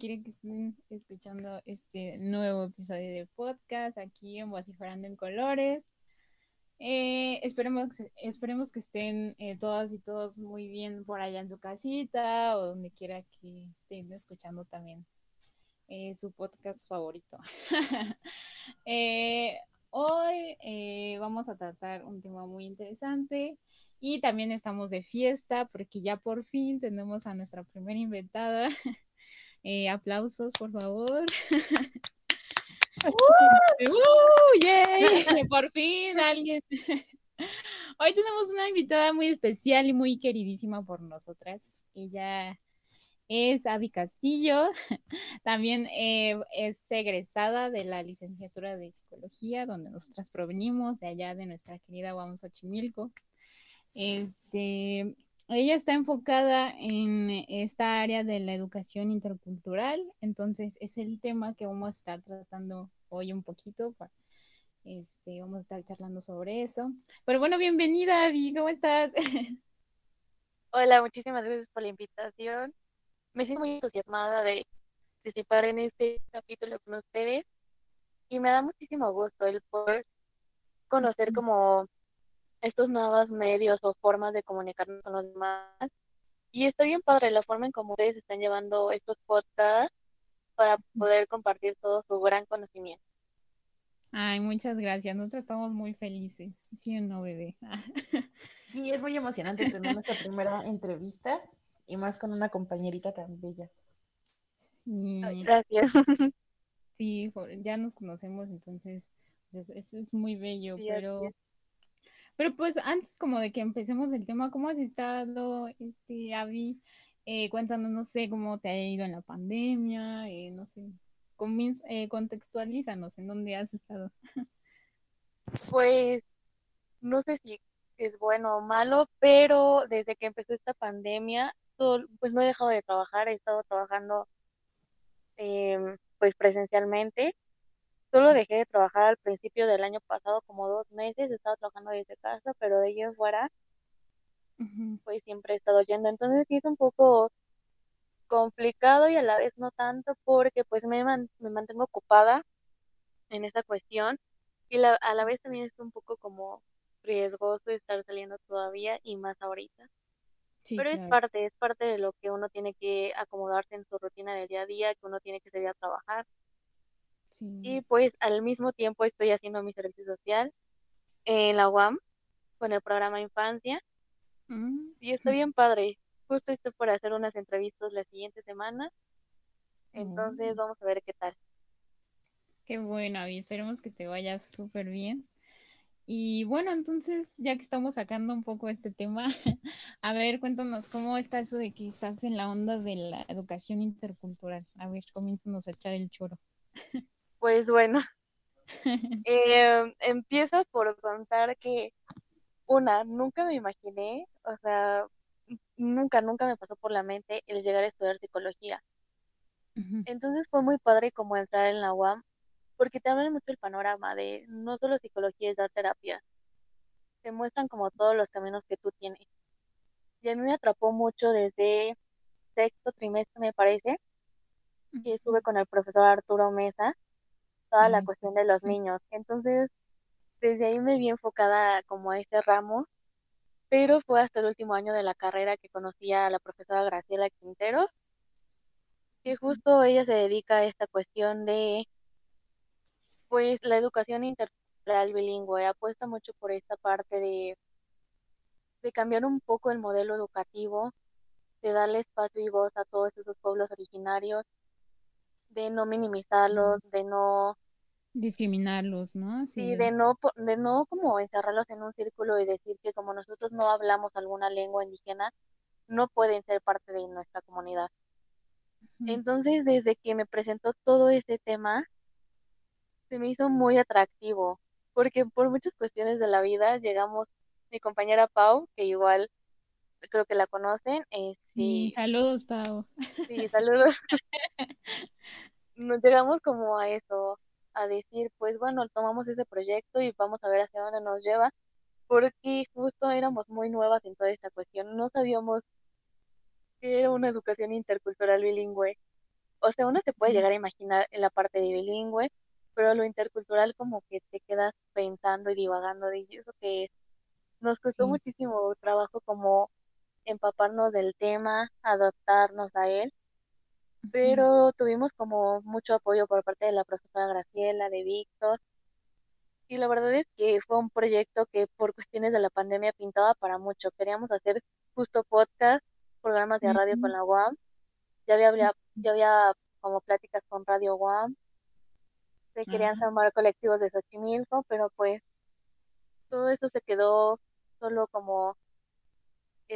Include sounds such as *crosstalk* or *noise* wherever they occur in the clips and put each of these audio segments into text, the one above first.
eh, quiera que estén escuchando este nuevo episodio de podcast aquí en Vociferando en Colores. Eh, esperemos, esperemos que estén eh, todas y todos muy bien por allá en su casita o donde quiera que estén escuchando también eh, su podcast favorito. *laughs* hoy vamos a tratar un tema muy interesante y también estamos de fiesta porque ya por fin tenemos a nuestra primera *laughs* invitada. aplausos, por favor. *laughs* ¡Uh! ¡Yay! *laughs* Por fin alguien. *laughs* Hoy tenemos una invitada muy especial y muy queridísima por nosotras. Ella es Avi Castillo, también eh, es egresada de la licenciatura de psicología, donde nosotras provenimos, de allá de nuestra querida Guamos Xochimilco. Este, ella está enfocada en esta área de la educación intercultural, entonces es el tema que vamos a estar tratando hoy un poquito. Este, vamos a estar charlando sobre eso. Pero bueno, bienvenida, Avi, ¿cómo estás? *laughs* Hola, muchísimas gracias por la invitación. Me siento muy entusiasmada de participar en este capítulo con ustedes y me da muchísimo gusto el poder conocer como estos nuevos medios o formas de comunicarnos con los demás. Y está bien padre la forma en cómo ustedes están llevando estos podcasts para poder compartir todo su gran conocimiento. Ay, muchas gracias. Nosotros estamos muy felices. ¿Sí o no, bebé? *laughs* sí, es muy emocionante tener nuestra primera entrevista y más con una compañerita tan bella. Sí. gracias. *laughs* Sí, ya nos conocemos, entonces pues, es, es muy bello, pero... Pero pues antes como de que empecemos el tema, ¿cómo has estado, este, Avi? Eh, cuéntanos, no sé, cómo te ha ido en la pandemia, eh, no sé, eh, contextualízanos en dónde has estado. *laughs* Pues no sé si es bueno o malo, pero desde que empezó esta pandemia, pues no he dejado de trabajar, he estado trabajando em, pues presencialmente Solo dejé de trabajar al principio del año pasado, como dos meses, he estado trabajando desde casa, pero de ahí en fuera, pues siempre he estado yendo. Entonces sí es un poco complicado y a la vez no tanto, porque pues me, me mantengo ocupada en esta cuestión y la, a la vez también es un poco como riesgoso estar saliendo todavía y más ahorita. Pero es parte, es parte de lo que uno tiene que acomodarse en su rutina del día a día, que uno tiene que salir a trabajar. Y pues al mismo tiempo estoy haciendo mi servicio social en la UAM con el programa Infancia. Mm. Y estoy bien padre. Justo estoy por hacer unas entrevistas la siguiente semana. Entonces mm. vamos a ver qué tal. Qué bueno, y esperemos que te vaya súper bien. Y bueno, entonces, ya que estamos sacando un poco este tema, *laughs* a ver, cuéntanos cómo está eso de que estás en la onda de la educación intercultural. A ver, comiénzanos a echar el choro. *laughs* Pues bueno, *laughs* eh, empiezo por contar que una, nunca me imaginé, o sea, nunca, nunca me pasó por la mente el llegar a estudiar psicología. Entonces fue muy padre como entrar en la UAM, porque te abren mucho el panorama de no solo psicología es dar terapia, te muestran como todos los caminos que tú tienes. Y a mí me atrapó mucho desde sexto trimestre, me parece, que estuve con el profesor Arturo Mesa, toda la cuestión de los niños. Entonces, desde ahí me vi enfocada como a ese ramo, pero fue hasta el último año de la carrera que conocí a la profesora Graciela Quintero, que justo ella se dedica a esta cuestión de, pues, la educación intercultural bilingüe, apuesta mucho por esta parte de, de cambiar un poco el modelo educativo, de darle espacio y voz a todos esos pueblos originarios de no minimizarlos, de no discriminarlos, ¿no? Sí, de no de no como encerrarlos en un círculo y decir que como nosotros no hablamos alguna lengua indígena, no pueden ser parte de nuestra comunidad. Entonces, desde que me presentó todo este tema, se me hizo muy atractivo, porque por muchas cuestiones de la vida llegamos, mi compañera Pau, que igual creo que la conocen. Eh, sí, saludos, Pau. Sí, *laughs* saludos. *laughs* Nos llegamos como a eso, a decir, pues bueno, tomamos ese proyecto y vamos a ver hacia dónde nos lleva, porque justo éramos muy nuevas en toda esta cuestión, no sabíamos que era una educación intercultural bilingüe. O sea, uno se puede llegar a imaginar en la parte de bilingüe, pero lo intercultural como que te quedas pensando y divagando de eso que es. Nos costó Sí. muchísimo trabajo como empaparnos del tema, adaptarnos a él, pero tuvimos como mucho apoyo por parte de la profesora Graciela, de Víctor, y la verdad es que fue un proyecto que por cuestiones de la pandemia pintaba para mucho. Queríamos hacer justo podcast, programas de radio con la UAM, ya había, ya había como pláticas con Radio UAM, se querían formar colectivos de Xochimilco, pero pues todo eso se quedó solo como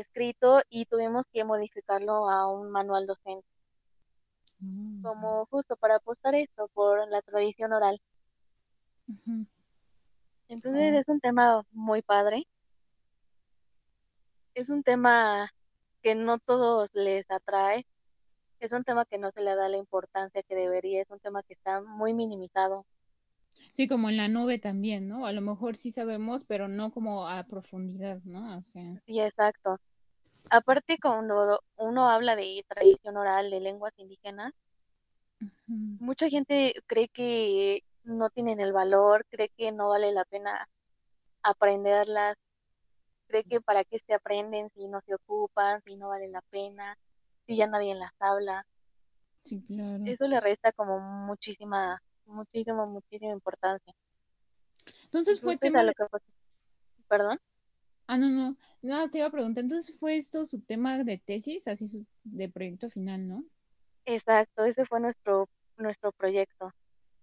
escrito y tuvimos que modificarlo a un manual docente, mm, como justo para apostar esto por la tradición oral. ujú. Entonces Oh, es un tema muy padre, es un tema que no todos les atrae, es un tema que no se le da la importancia que debería, es un tema que está muy minimizado. Sí, como en la nube también, ¿no? A lo mejor sí sabemos, pero no como a profundidad, ¿no? O sea, Sí, exacto. Aparte, cuando uno habla de tradición oral, de lenguas indígenas, mucha gente cree que no tienen el valor, cree que no vale la pena aprenderlas, cree que para qué se aprenden si no se ocupan, si no vale la pena, si ya nadie las habla. sí, claro. Eso le resta como muchísima, muchísima, muchísima importancia. Entonces fue tema lo que perdón, Ah, no, no. Nada, te iba a preguntar. Entonces fue esto su tema de tesis, así su- de proyecto final, ¿no? exacto, ese fue nuestro, nuestro proyecto.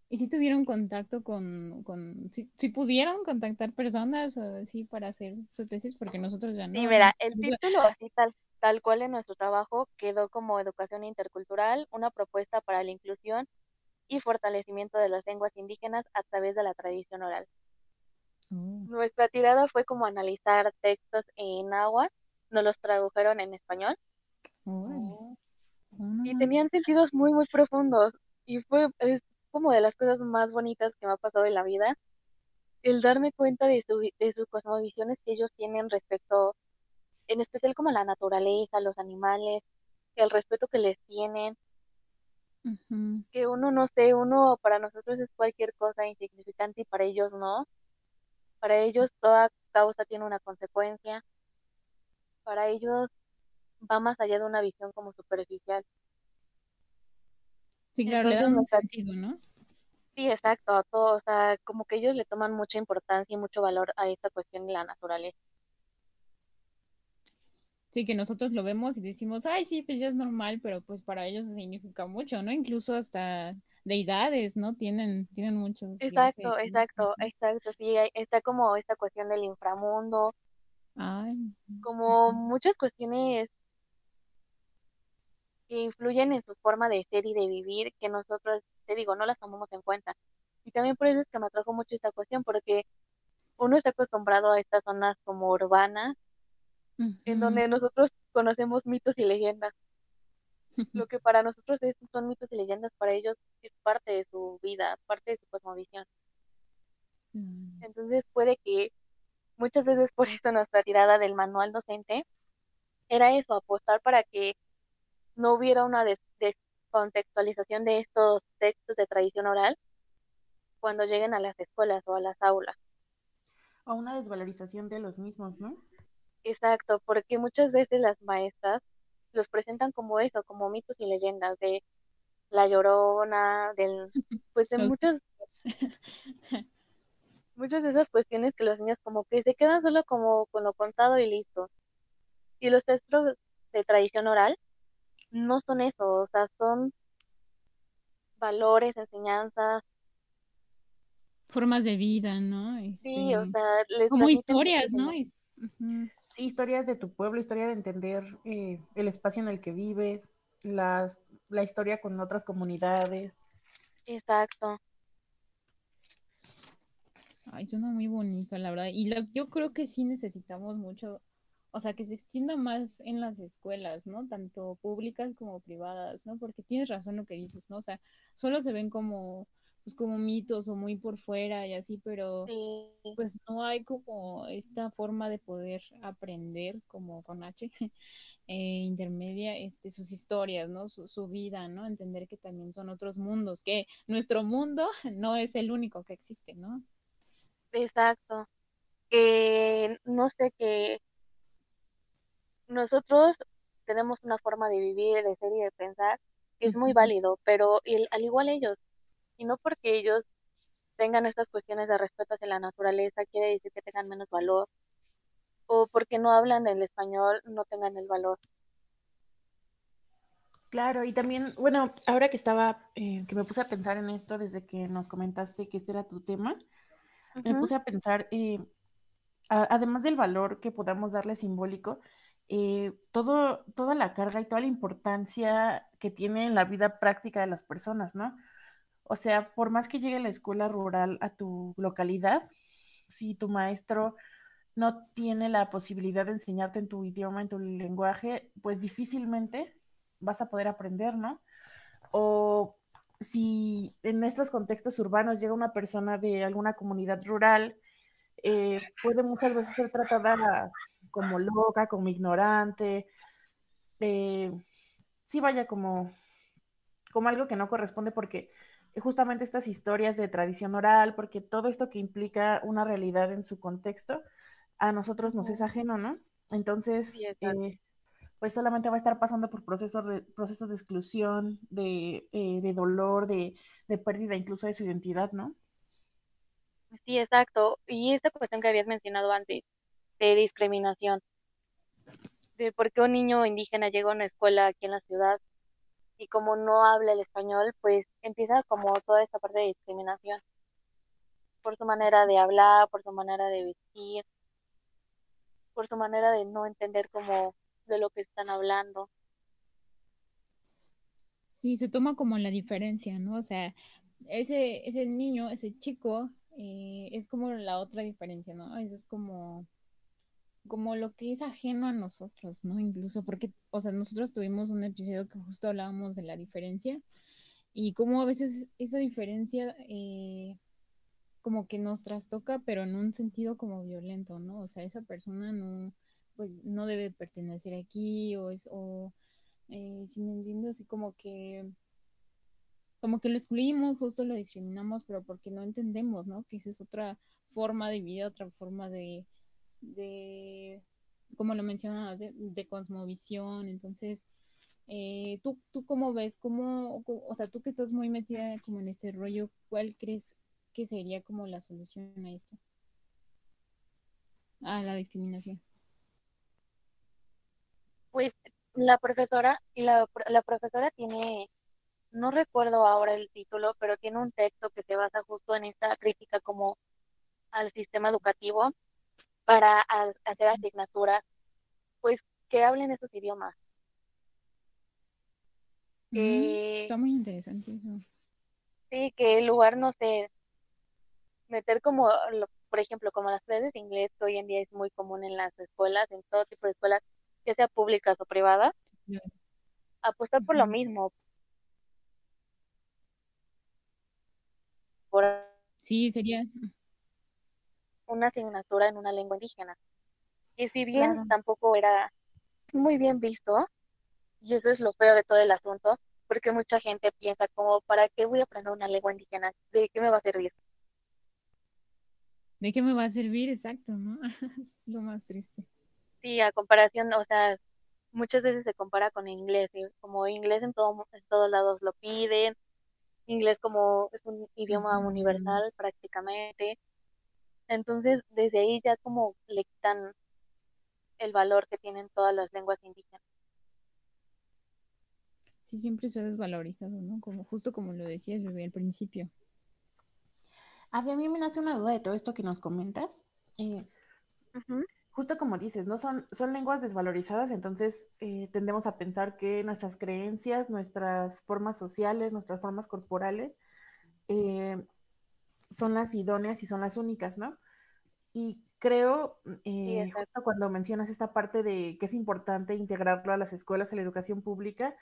¿Y si tuvieron contacto con, con, si, si pudieron contactar personas así para hacer su tesis? Porque nosotros ya Sí, no. mira, nos- el título así tal, tal cual en nuestro trabajo quedó como Educación Intercultural, una propuesta para la inclusión y fortalecimiento de las lenguas indígenas a través de la tradición oral. Oh, Nuestra tirada fue como analizar textos en náhuatl, nos los tradujeron en español. Oh, no y tenían sentidos muy, muy profundos y fue es como de las cosas más bonitas que me ha pasado en la vida, el darme cuenta de su, de sus cosmovisiones que ellos tienen respecto, en especial como la naturaleza, los animales, el respeto que les tienen, Que uno no sé, uno para nosotros es cualquier cosa insignificante y para ellos no. Para ellos toda causa tiene una consecuencia. Para ellos va más allá de una visión como superficial. Sí, claro, le Entonces, dan un nuestra, sentido, ¿no? sí, exacto, a todo, o sea, como que ellos le toman mucha importancia y mucho valor a esta cuestión de la naturaleza. Sí, que nosotros lo vemos y decimos, ay, sí, pues ya es normal, pero pues para ellos significa mucho, ¿no? Incluso hasta deidades, ¿no? Tienen, tienen muchos dioses. Exacto, ¿no? exacto, exacto, sí, está como esta cuestión del inframundo, Ay, como muchas cuestiones que influyen en su forma de ser y de vivir, que nosotros, te digo, no las tomamos en cuenta. Y también por eso es que me atrajo mucho esta cuestión, porque uno está acostumbrado a estas zonas como urbanas, en donde nosotros conocemos mitos y leyendas. *laughs* Lo que para nosotros es, son mitos y leyendas, para ellos es parte de su vida, parte de su cosmovisión. Mm. Entonces puede que muchas veces por eso nuestra tirada del manual docente era eso, apostar para que no hubiera una des- descontextualización de estos textos de tradición oral cuando lleguen a las escuelas o a las aulas. O una desvalorización de los mismos, ¿no? Exacto, porque muchas veces las maestras los presentan como eso, como mitos y leyendas de la llorona, del, *laughs* pues de muchas, *laughs* muchas de esas cuestiones que los niños como que se quedan solo como con lo contado y listo. Y los textos de tradición oral no son eso, o sea, son valores, enseñanzas, formas de vida, ¿no? sí, o Este, sea, les como historias, ¿no? Sí, historias de tu pueblo, historia de entender eh, el espacio en el que vives, las, la historia con otras comunidades. Exacto. Ay, suena muy bonito, la verdad. Y lo- yo creo que sí necesitamos mucho, o sea, que se extienda más en las escuelas, ¿no? Tanto públicas como privadas, ¿no? Porque tienes razón lo que dices, ¿no? O sea, solo se ven como, pues como mitos o muy por fuera y así, pero pues no hay como esta forma de poder aprender como con H *laughs* eh, intermedia este sus historias, ¿no? Su, su vida, ¿no? Entender que también son otros mundos, que nuestro mundo *laughs* no es el único que existe, ¿no? Exacto. Que no sé que nosotros tenemos una forma de vivir, de ser y de pensar que es muy válido, pero al igual ellos, y no porque ellos tengan estas cuestiones de respeto hacia la naturaleza, quiere decir que tengan menos valor, o porque no hablan el español, no tengan el valor. Claro, y también, bueno, ahora que estaba, eh, que me puse a pensar en esto desde que nos comentaste que este era tu tema, me puse a pensar, eh, además del valor que podamos darle simbólico, eh, todo, toda la carga y toda la importancia que tiene en la vida práctica de las personas, ¿no? O sea, por más que llegue la escuela rural a tu localidad, si tu maestro no tiene la posibilidad de enseñarte en tu idioma, en tu lenguaje, pues difícilmente vas a poder aprender, ¿no? O si en estos contextos urbanos llega una persona de alguna comunidad rural, eh, puede muchas veces ser tratada como loca, como ignorante, eh, sí vaya como, como algo que no corresponde porque justamente estas historias de tradición oral, porque todo esto que implica una realidad en su contexto, a nosotros nos es ajeno, ¿no? Entonces, eh, pues solamente va a estar pasando por procesos de, procesos de exclusión, de, eh, de dolor, de, de, pérdida incluso de su identidad, ¿no? Sí, exacto. Y esta cuestión que habías mencionado antes, de discriminación, de por qué un niño indígena llega a una escuela aquí en la ciudad y como no habla el español, pues empieza como toda esta parte de discriminación por su manera de hablar, por su manera de vestir, por su manera de no entender como de lo que están hablando. Sí, se toma como la diferencia, ¿no? O sea, ese, ese niño, ese chico, eh, es como la otra diferencia, ¿no? Eso es como como lo que es ajeno a nosotros, ¿no? Incluso porque, o sea, nosotros tuvimos un episodio que justo hablábamos de la diferencia y cómo a veces esa diferencia eh, como que nos trastoca, pero en un sentido como violento, ¿no? O sea, esa persona no, pues no debe pertenecer aquí o es, o eh, si me entiendo, así como que como que lo excluimos, justo lo discriminamos, pero porque no entendemos, ¿no? Que esa es otra forma de vida, otra forma de, de, como lo mencionabas, de, cosmovisión. Entonces, eh, ¿tú, ¿tú cómo ves? ¿Cómo, o sea, tú que estás muy metida como en este rollo, ¿cuál crees que sería como la solución a esto? A la discriminación. Pues la profesora, la, la profesora tiene, no recuerdo ahora el título, pero tiene un texto que se basa justo en esta crítica como al sistema educativo para hacer asignaturas, pues que hablen esos idiomas. Mm, está muy interesante Sí, que el lugar, no sé, meter como, por ejemplo, como las clases de inglés que hoy en día es muy común en las escuelas, en todo tipo de escuelas, ya sea públicas o privadas, apostar por lo mismo. sí, sería una asignatura en una lengua indígena. Y si bien tampoco era muy bien visto, y eso es lo feo de todo el asunto, porque mucha gente piensa como, ¿para qué voy a aprender una lengua indígena? ¿De qué me va a servir? ¿De qué me va a servir? Exacto, ¿no? *laughs* lo más triste. Sí, a comparación, o sea, muchas veces se compara con inglés, como inglés en, todo, en todos lados lo piden, inglés como es un idioma universal prácticamente, entonces, desde ahí ya como le quitan el valor que tienen todas las lenguas indígenas. Sí, siempre se ha desvalorizado, ¿no? Como, justo como lo decías, bebé, al principio. A mí me nace una duda de todo esto que nos comentas. Eh, justo como dices, ¿no? Son, son lenguas desvalorizadas, entonces eh, tendemos a pensar que nuestras creencias, nuestras formas sociales, nuestras formas corporales, eh, son las idóneas y son las únicas, ¿no? Y creo, eh, cuando mencionas esta parte de que es importante integrarlo a las escuelas, a la educación pública,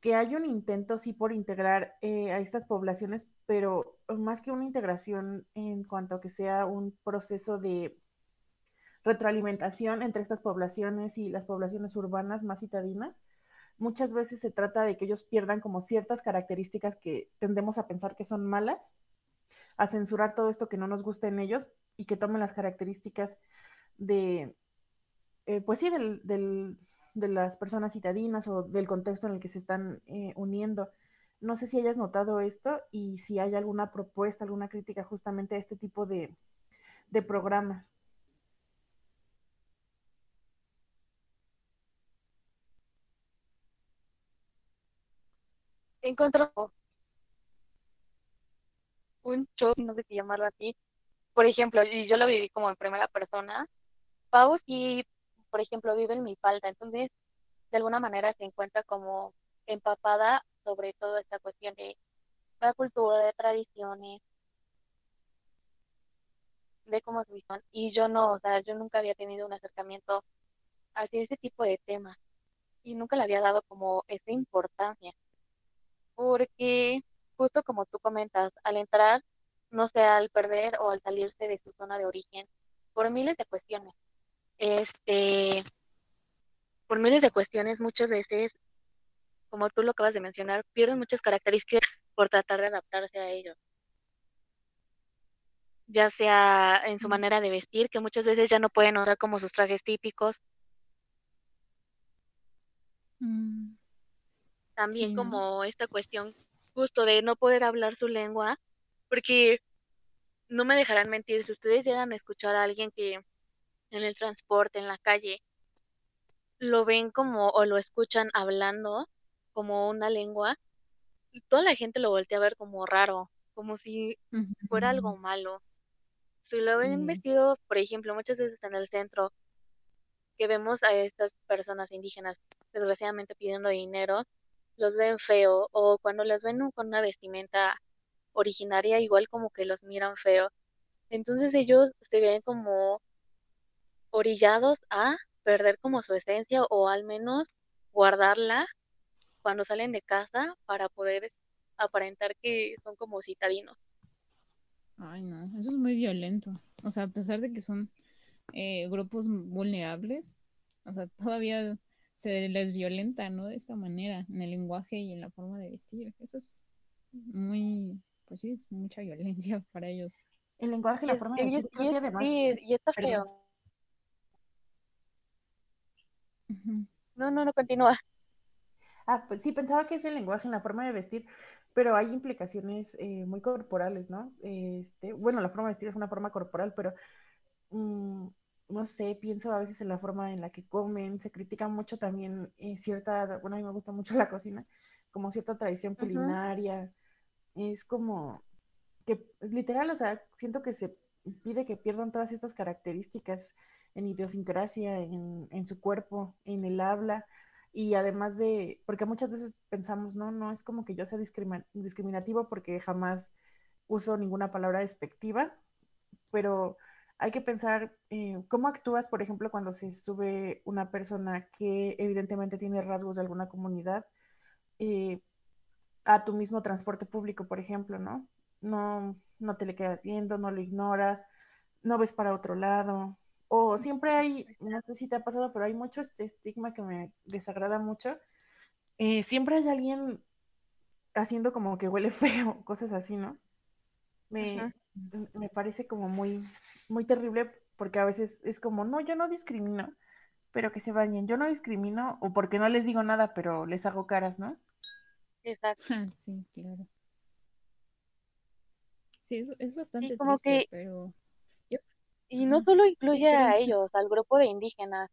que hay un intento, sí, por integrar eh, a estas poblaciones, pero más que una integración en cuanto a que sea un proceso de retroalimentación entre estas poblaciones y las poblaciones urbanas más citadinas, muchas veces se trata de que ellos pierdan como ciertas características que tendemos a pensar que son malas, a censurar todo esto que no nos gusta en ellos y que tomen las características de, eh, pues sí, del, de las personas citadinas o del contexto en el que se están eh, uniendo. No sé si hayas notado esto y si hay alguna propuesta, alguna crítica justamente a este tipo de, de programas. Encontró un show, no sé si llamarlo así, por ejemplo, y yo lo viví como en primera persona, Pau sí por ejemplo, vive en mi falta. Entonces, de alguna manera se encuentra como empapada sobre toda esta cuestión de la cultura, de tradiciones, de cómo es visión. Y yo no, o sea, yo nunca había tenido un acercamiento hacia ese tipo de temas y nunca le había dado como esa importancia. Porque, justo como tú comentas, al entrar, no sea al perder o al salirse de su zona de origen, por miles de cuestiones este, por miles de cuestiones, muchas veces, como tú lo acabas de mencionar, pierden muchas características por tratar de adaptarse a ellos. Ya sea en su manera de vestir, que muchas veces ya no pueden usar como sus trajes típicos. Mm. También como esta cuestión justo de no poder hablar su lengua, porque no me dejarán mentir, si ustedes llegan a escuchar a alguien que en el transporte, en la calle, lo ven como o lo escuchan hablando como una lengua, y toda la gente lo voltea a ver como raro, como si fuera algo malo. Si lo ven vestido, por ejemplo, muchas veces en el centro, que vemos a estas personas indígenas desgraciadamente pidiendo dinero, los ven feo, o cuando los ven con una vestimenta originaria, igual como que los miran feo. Entonces ellos se ven como orillados a perder como su esencia o al menos guardarla cuando salen de casa para poder aparentar que son como citadinos. Ay, no, eso es muy violento. O sea, a pesar de que son eh, grupos vulnerables, o sea, todavía se les violenta, ¿no? De esta manera, en el lenguaje y en la forma de vestir. Eso es muy, pues sí, es mucha violencia *laughs* para ellos. El lenguaje y la forma de vestir, creo que además... Sí, y está feo. No, no, no continúa. Ah, pues sí, pensaba que es el lenguaje en la forma de vestir, pero hay implicaciones eh, muy corporales, ¿no? Este, bueno, la forma de vestir es una forma corporal, pero mm, no sé, pienso a veces en la forma en la que comen, se critica mucho también eh, cierta, bueno, a mí me gusta mucho *laughs* la cocina, como cierta tradición culinaria, es como que literal, o sea, siento que se pide que pierdan todas estas características en idiosincrasia, en, en su cuerpo, en el habla, y además de, porque muchas veces pensamos, no, no es como que yo sea discriminativo porque jamás uso ninguna palabra despectiva, pero hay que pensar eh, cómo actúas, por ejemplo, cuando se sube una persona que evidentemente tiene rasgos de alguna comunidad eh, a tu mismo transporte público, por ejemplo, ¿no? No, no te le quedas viendo, no lo ignoras, no ves para otro lado, o siempre hay, no sé si te ha pasado, pero hay mucho este estigma que me desagrada mucho. Eh, siempre hay alguien haciendo como que huele *laughs* feo, cosas así, ¿no? Me, me parece como muy, muy terrible porque a veces es como, no, yo no discrimino, pero que se bañen. Yo no discrimino o porque no les digo nada, pero les hago caras, ¿no? Exacto. *laughs* sí, claro. Sí, es, es bastante como triste, que... pero y no solo incluye a ellos, al grupo de indígenas,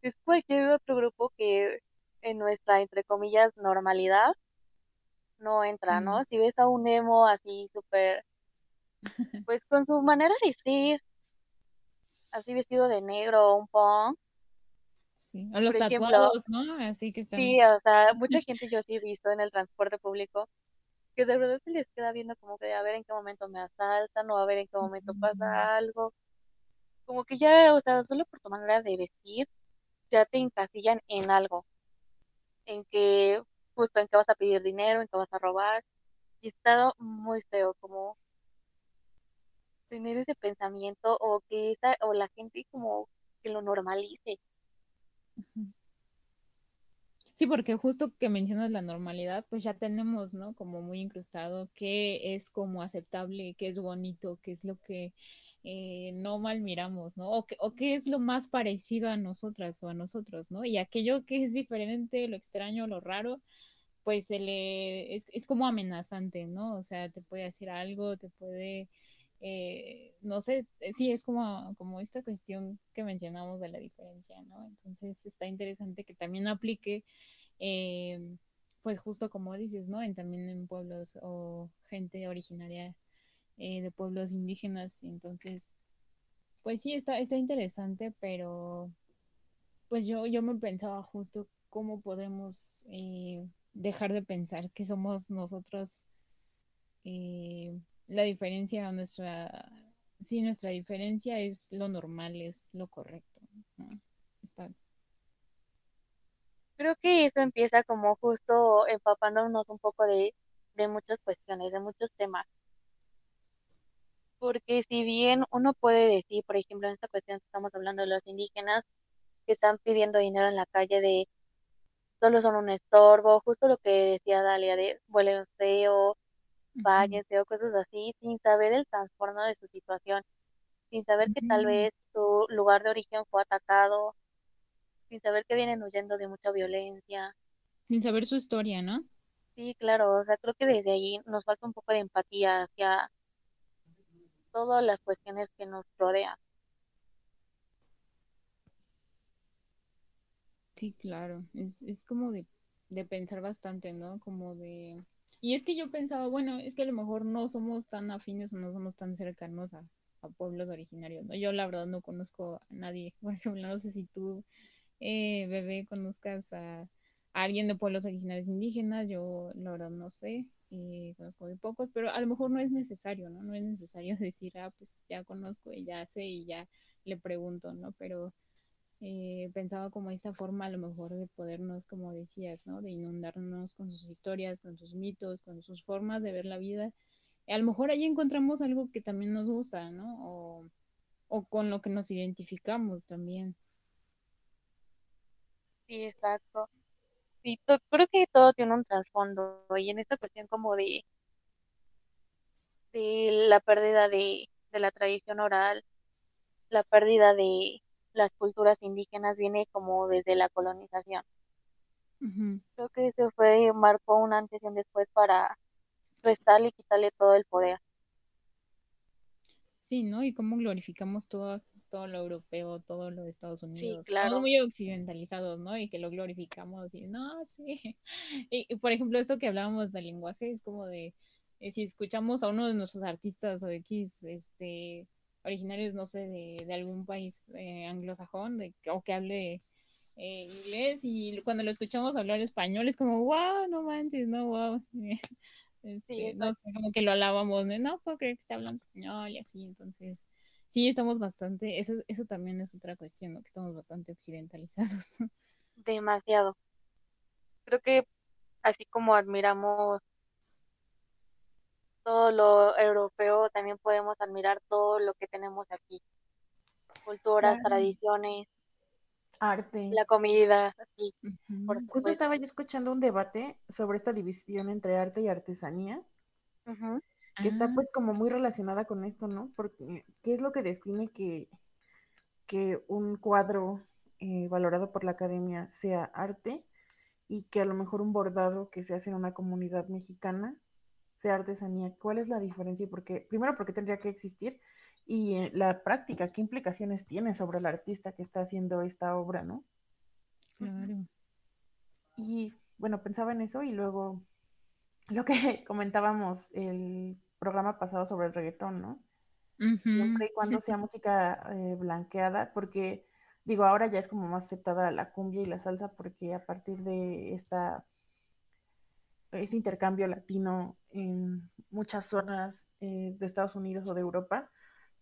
es cualquier otro grupo que en nuestra, entre comillas, normalidad no entra, ¿no? Si ves a un emo así súper, pues con su manera de vestir, así vestido de negro, un punk. Sí, o los tatuados, ¿no? Así que están... Sí, o sea, mucha *laughs* gente yo sí he visto en el transporte público que de verdad se les queda viendo como que a ver en qué momento me asaltan o a ver en qué momento pasa algo como que ya, o sea, solo por tu manera de vestir, ya te encasillan en algo, en que justo en qué vas a pedir dinero, en qué vas a robar. Y estado muy feo como tener ese pensamiento o que esa, o la gente como que lo normalice. Sí, porque justo que mencionas la normalidad, pues ya tenemos, ¿no? Como muy incrustado qué es como aceptable, qué es bonito, qué es lo que eh, no mal miramos, ¿no? O, o qué es lo más parecido a nosotras o a nosotros, ¿no? Y aquello que es diferente, lo extraño, lo raro, pues se le, es, es como amenazante, ¿no? O sea, te puede decir algo, te puede eh, no sé, eh, sí, es como, como esta cuestión que mencionamos de la diferencia, ¿no? Entonces está interesante que también aplique, eh, pues justo como dices, ¿no? En, también en pueblos o gente originaria de pueblos indígenas, entonces, pues sí, está, está interesante, pero pues yo, yo me pensaba justo cómo podemos dejar de pensar que somos nosotros la diferencia, nuestra, sí, nuestra diferencia es lo normal, es lo correcto. Está... Creo que eso empieza como justo empapándonos un poco de, de muchas cuestiones, de muchos temas. Porque si bien uno puede decir, por ejemplo, en esta cuestión estamos hablando de los indígenas, que están pidiendo dinero en la calle de solo son un estorbo, justo lo que decía Dalia de feo, váyanse o cosas así, sin saber el trastorno de su situación, sin saber que tal vez su lugar de origen fue atacado, sin saber que vienen huyendo de mucha violencia. Sin saber su historia, ¿no? Sí, claro, o sea, creo que desde ahí nos falta un poco de empatía hacia todas las cuestiones que nos rodean. Sí, claro, es, es como de, de pensar bastante, ¿no? Como de y es que yo pensaba, bueno, es que a lo mejor no somos tan afines o no somos tan cercanos a, pueblos originarios, ¿no? Yo la verdad no conozco a nadie, *laughs* por ejemplo, no sé si tú, eh, bebé, conozcas a, alguien de pueblos originarios indígenas, yo la verdad no sé, eh, conozco muy pocos, pero a lo mejor no es necesario, ¿no? No es necesario *laughs* decir, ah, pues ya conozco y ya sé y ya le pregunto, ¿no? Pero eh, pensaba como esa forma a lo mejor de podernos, como decías, ¿no? De inundarnos con sus historias, con sus mitos, con sus formas de ver la vida. A lo mejor ahí encontramos algo que también nos gusta, ¿no? O, o con lo que nos identificamos también. Sí, exacto. Sí, creo que todo tiene un trasfondo y en esta cuestión como de, de la pérdida de, de la tradición oral, la pérdida de, las culturas indígenas viene como desde la colonización. Creo que eso fue, marcó un antes y un después para restarle y quitarle todo el poder. Sí, ¿no? Y cómo glorificamos todo, todo lo europeo, todo lo de Estados Unidos. Sí, claro. muy occidentalizados, ¿no? Y que lo glorificamos y no, sí. *laughs* Y, por ejemplo, esto que hablábamos del lenguaje es como de, eh, si escuchamos a uno de nuestros artistas o X, este, originarios, no sé, de, de algún país eh, anglosajón de, o que hable eh, inglés y cuando lo escuchamos hablar español es como, wow, no manches, no, wow. *laughs* Este, no sé, como que lo alabamos, ¿no? no puedo creer que esté hablando español y así, entonces sí estamos bastante, eso, eso también es otra cuestión, ¿no? que estamos bastante occidentalizados. *laughs* Demasiado. Creo que así como admiramos todo lo europeo, también podemos admirar todo lo que tenemos aquí. Culturas, tradiciones, arte, la comida, así. Justo estaba yo escuchando un debate sobre esta división entre arte y artesanía, que está ah. pues como muy relacionada con esto, ¿no? Porque, ¿qué es lo que define que, que un cuadro eh, valorado por la academia sea arte y que a lo mejor un bordado que se hace en una comunidad mexicana sea artesanía? ¿Cuál es la diferencia? Porque, primero, porque tendría que existir? Y eh, la práctica, ¿qué implicaciones tiene sobre el artista que está haciendo esta obra, no? Claro. Y bueno, pensaba en eso y luego lo que *laughs* comentábamos el programa pasado sobre el reggaetón, ¿no? Siempre y cuando sea música eh, blanqueada, porque digo, ahora ya es como más aceptada la cumbia y la salsa, porque a partir de esta ese intercambio latino en muchas zonas eh, de Estados Unidos o de Europa,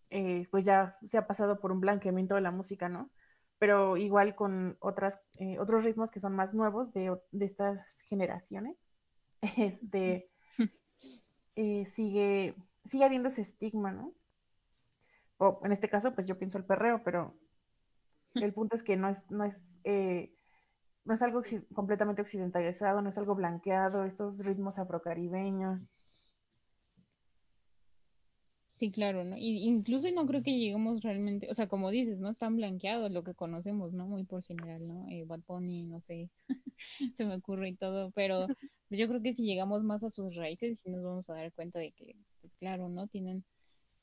eh, pues ya se ha pasado por un blanqueamiento de la música, ¿no? pero igual con otras, eh, otros ritmos que son más nuevos de, estas generaciones, *laughs* este, eh, sigue, sigue habiendo ese estigma, ¿no? O en este caso, pues yo pienso el perreo, pero el punto es que no es, no es, eh, no es algo completamente occidentalizado, no es algo blanqueado, estos ritmos afrocaribeños, Sí, claro, ¿no? Y incluso no creo que lleguemos realmente, o sea, como dices, ¿no? Están blanqueados lo que conocemos, ¿no? Muy por general, ¿no? Eh, Bad Bunny, no sé, *laughs* se me ocurre y todo, pero *laughs* yo creo que si llegamos más a sus raíces, sí nos vamos a dar cuenta de que, pues claro, ¿no? Tienen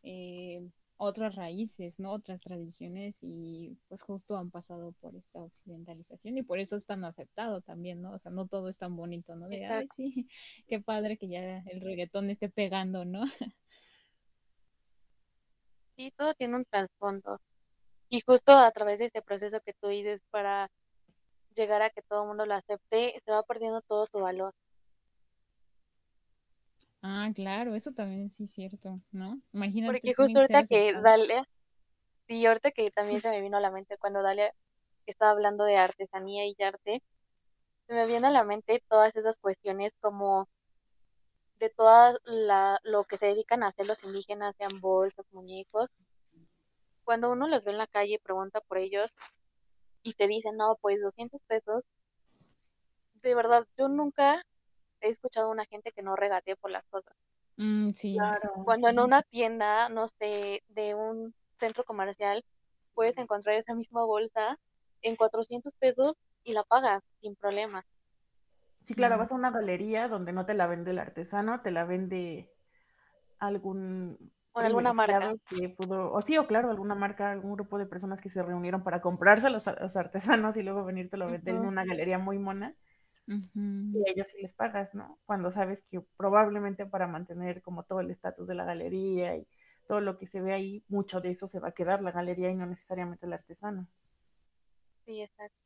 eh, otras raíces, ¿no? Otras tradiciones y pues justo han pasado por esta occidentalización y por eso es tan aceptado también, ¿no? O sea, no todo es tan bonito, ¿no? De, ay, sí, *laughs* qué padre que ya el reggaetón esté pegando, ¿no? sí, todo tiene un trasfondo. Y justo a través de ese proceso que tú dices para llegar a que todo el mundo lo acepte, se va perdiendo todo su valor. Ah, claro, eso también sí es cierto, ¿no? Imagínate. Porque justo ahorita que Dalia, sí, ahorita que también *laughs* se me vino a la mente cuando Dalia estaba hablando de artesanía y arte, se me viene a la mente todas esas cuestiones como de todo lo que se dedican a hacer los indígenas, sean bolsos, muñecos, cuando uno los ve en la calle y pregunta por ellos y te dicen, no, pues 200 pesos, de verdad, yo nunca he escuchado a una gente que no regatee por las cosas. Mm, sí, Cuando en una tienda, no sé, de un centro comercial, puedes encontrar esa misma bolsa en 400 pesos y la pagas sin problema. Sí, claro, vas a una galería donde no te la vende el artesano, te la vende algún o alguna marca que pudo, o sí, o claro, alguna marca, algún grupo de personas que se reunieron para comprarse a los, artesanos y luego venirte lo vender en una galería muy mona. Y a ellos sí les pagas, ¿no? Cuando sabes que probablemente para mantener como todo el estatus de la galería y todo lo que se ve ahí, mucho de eso se va a quedar la galería y no necesariamente el artesano. Sí, exacto.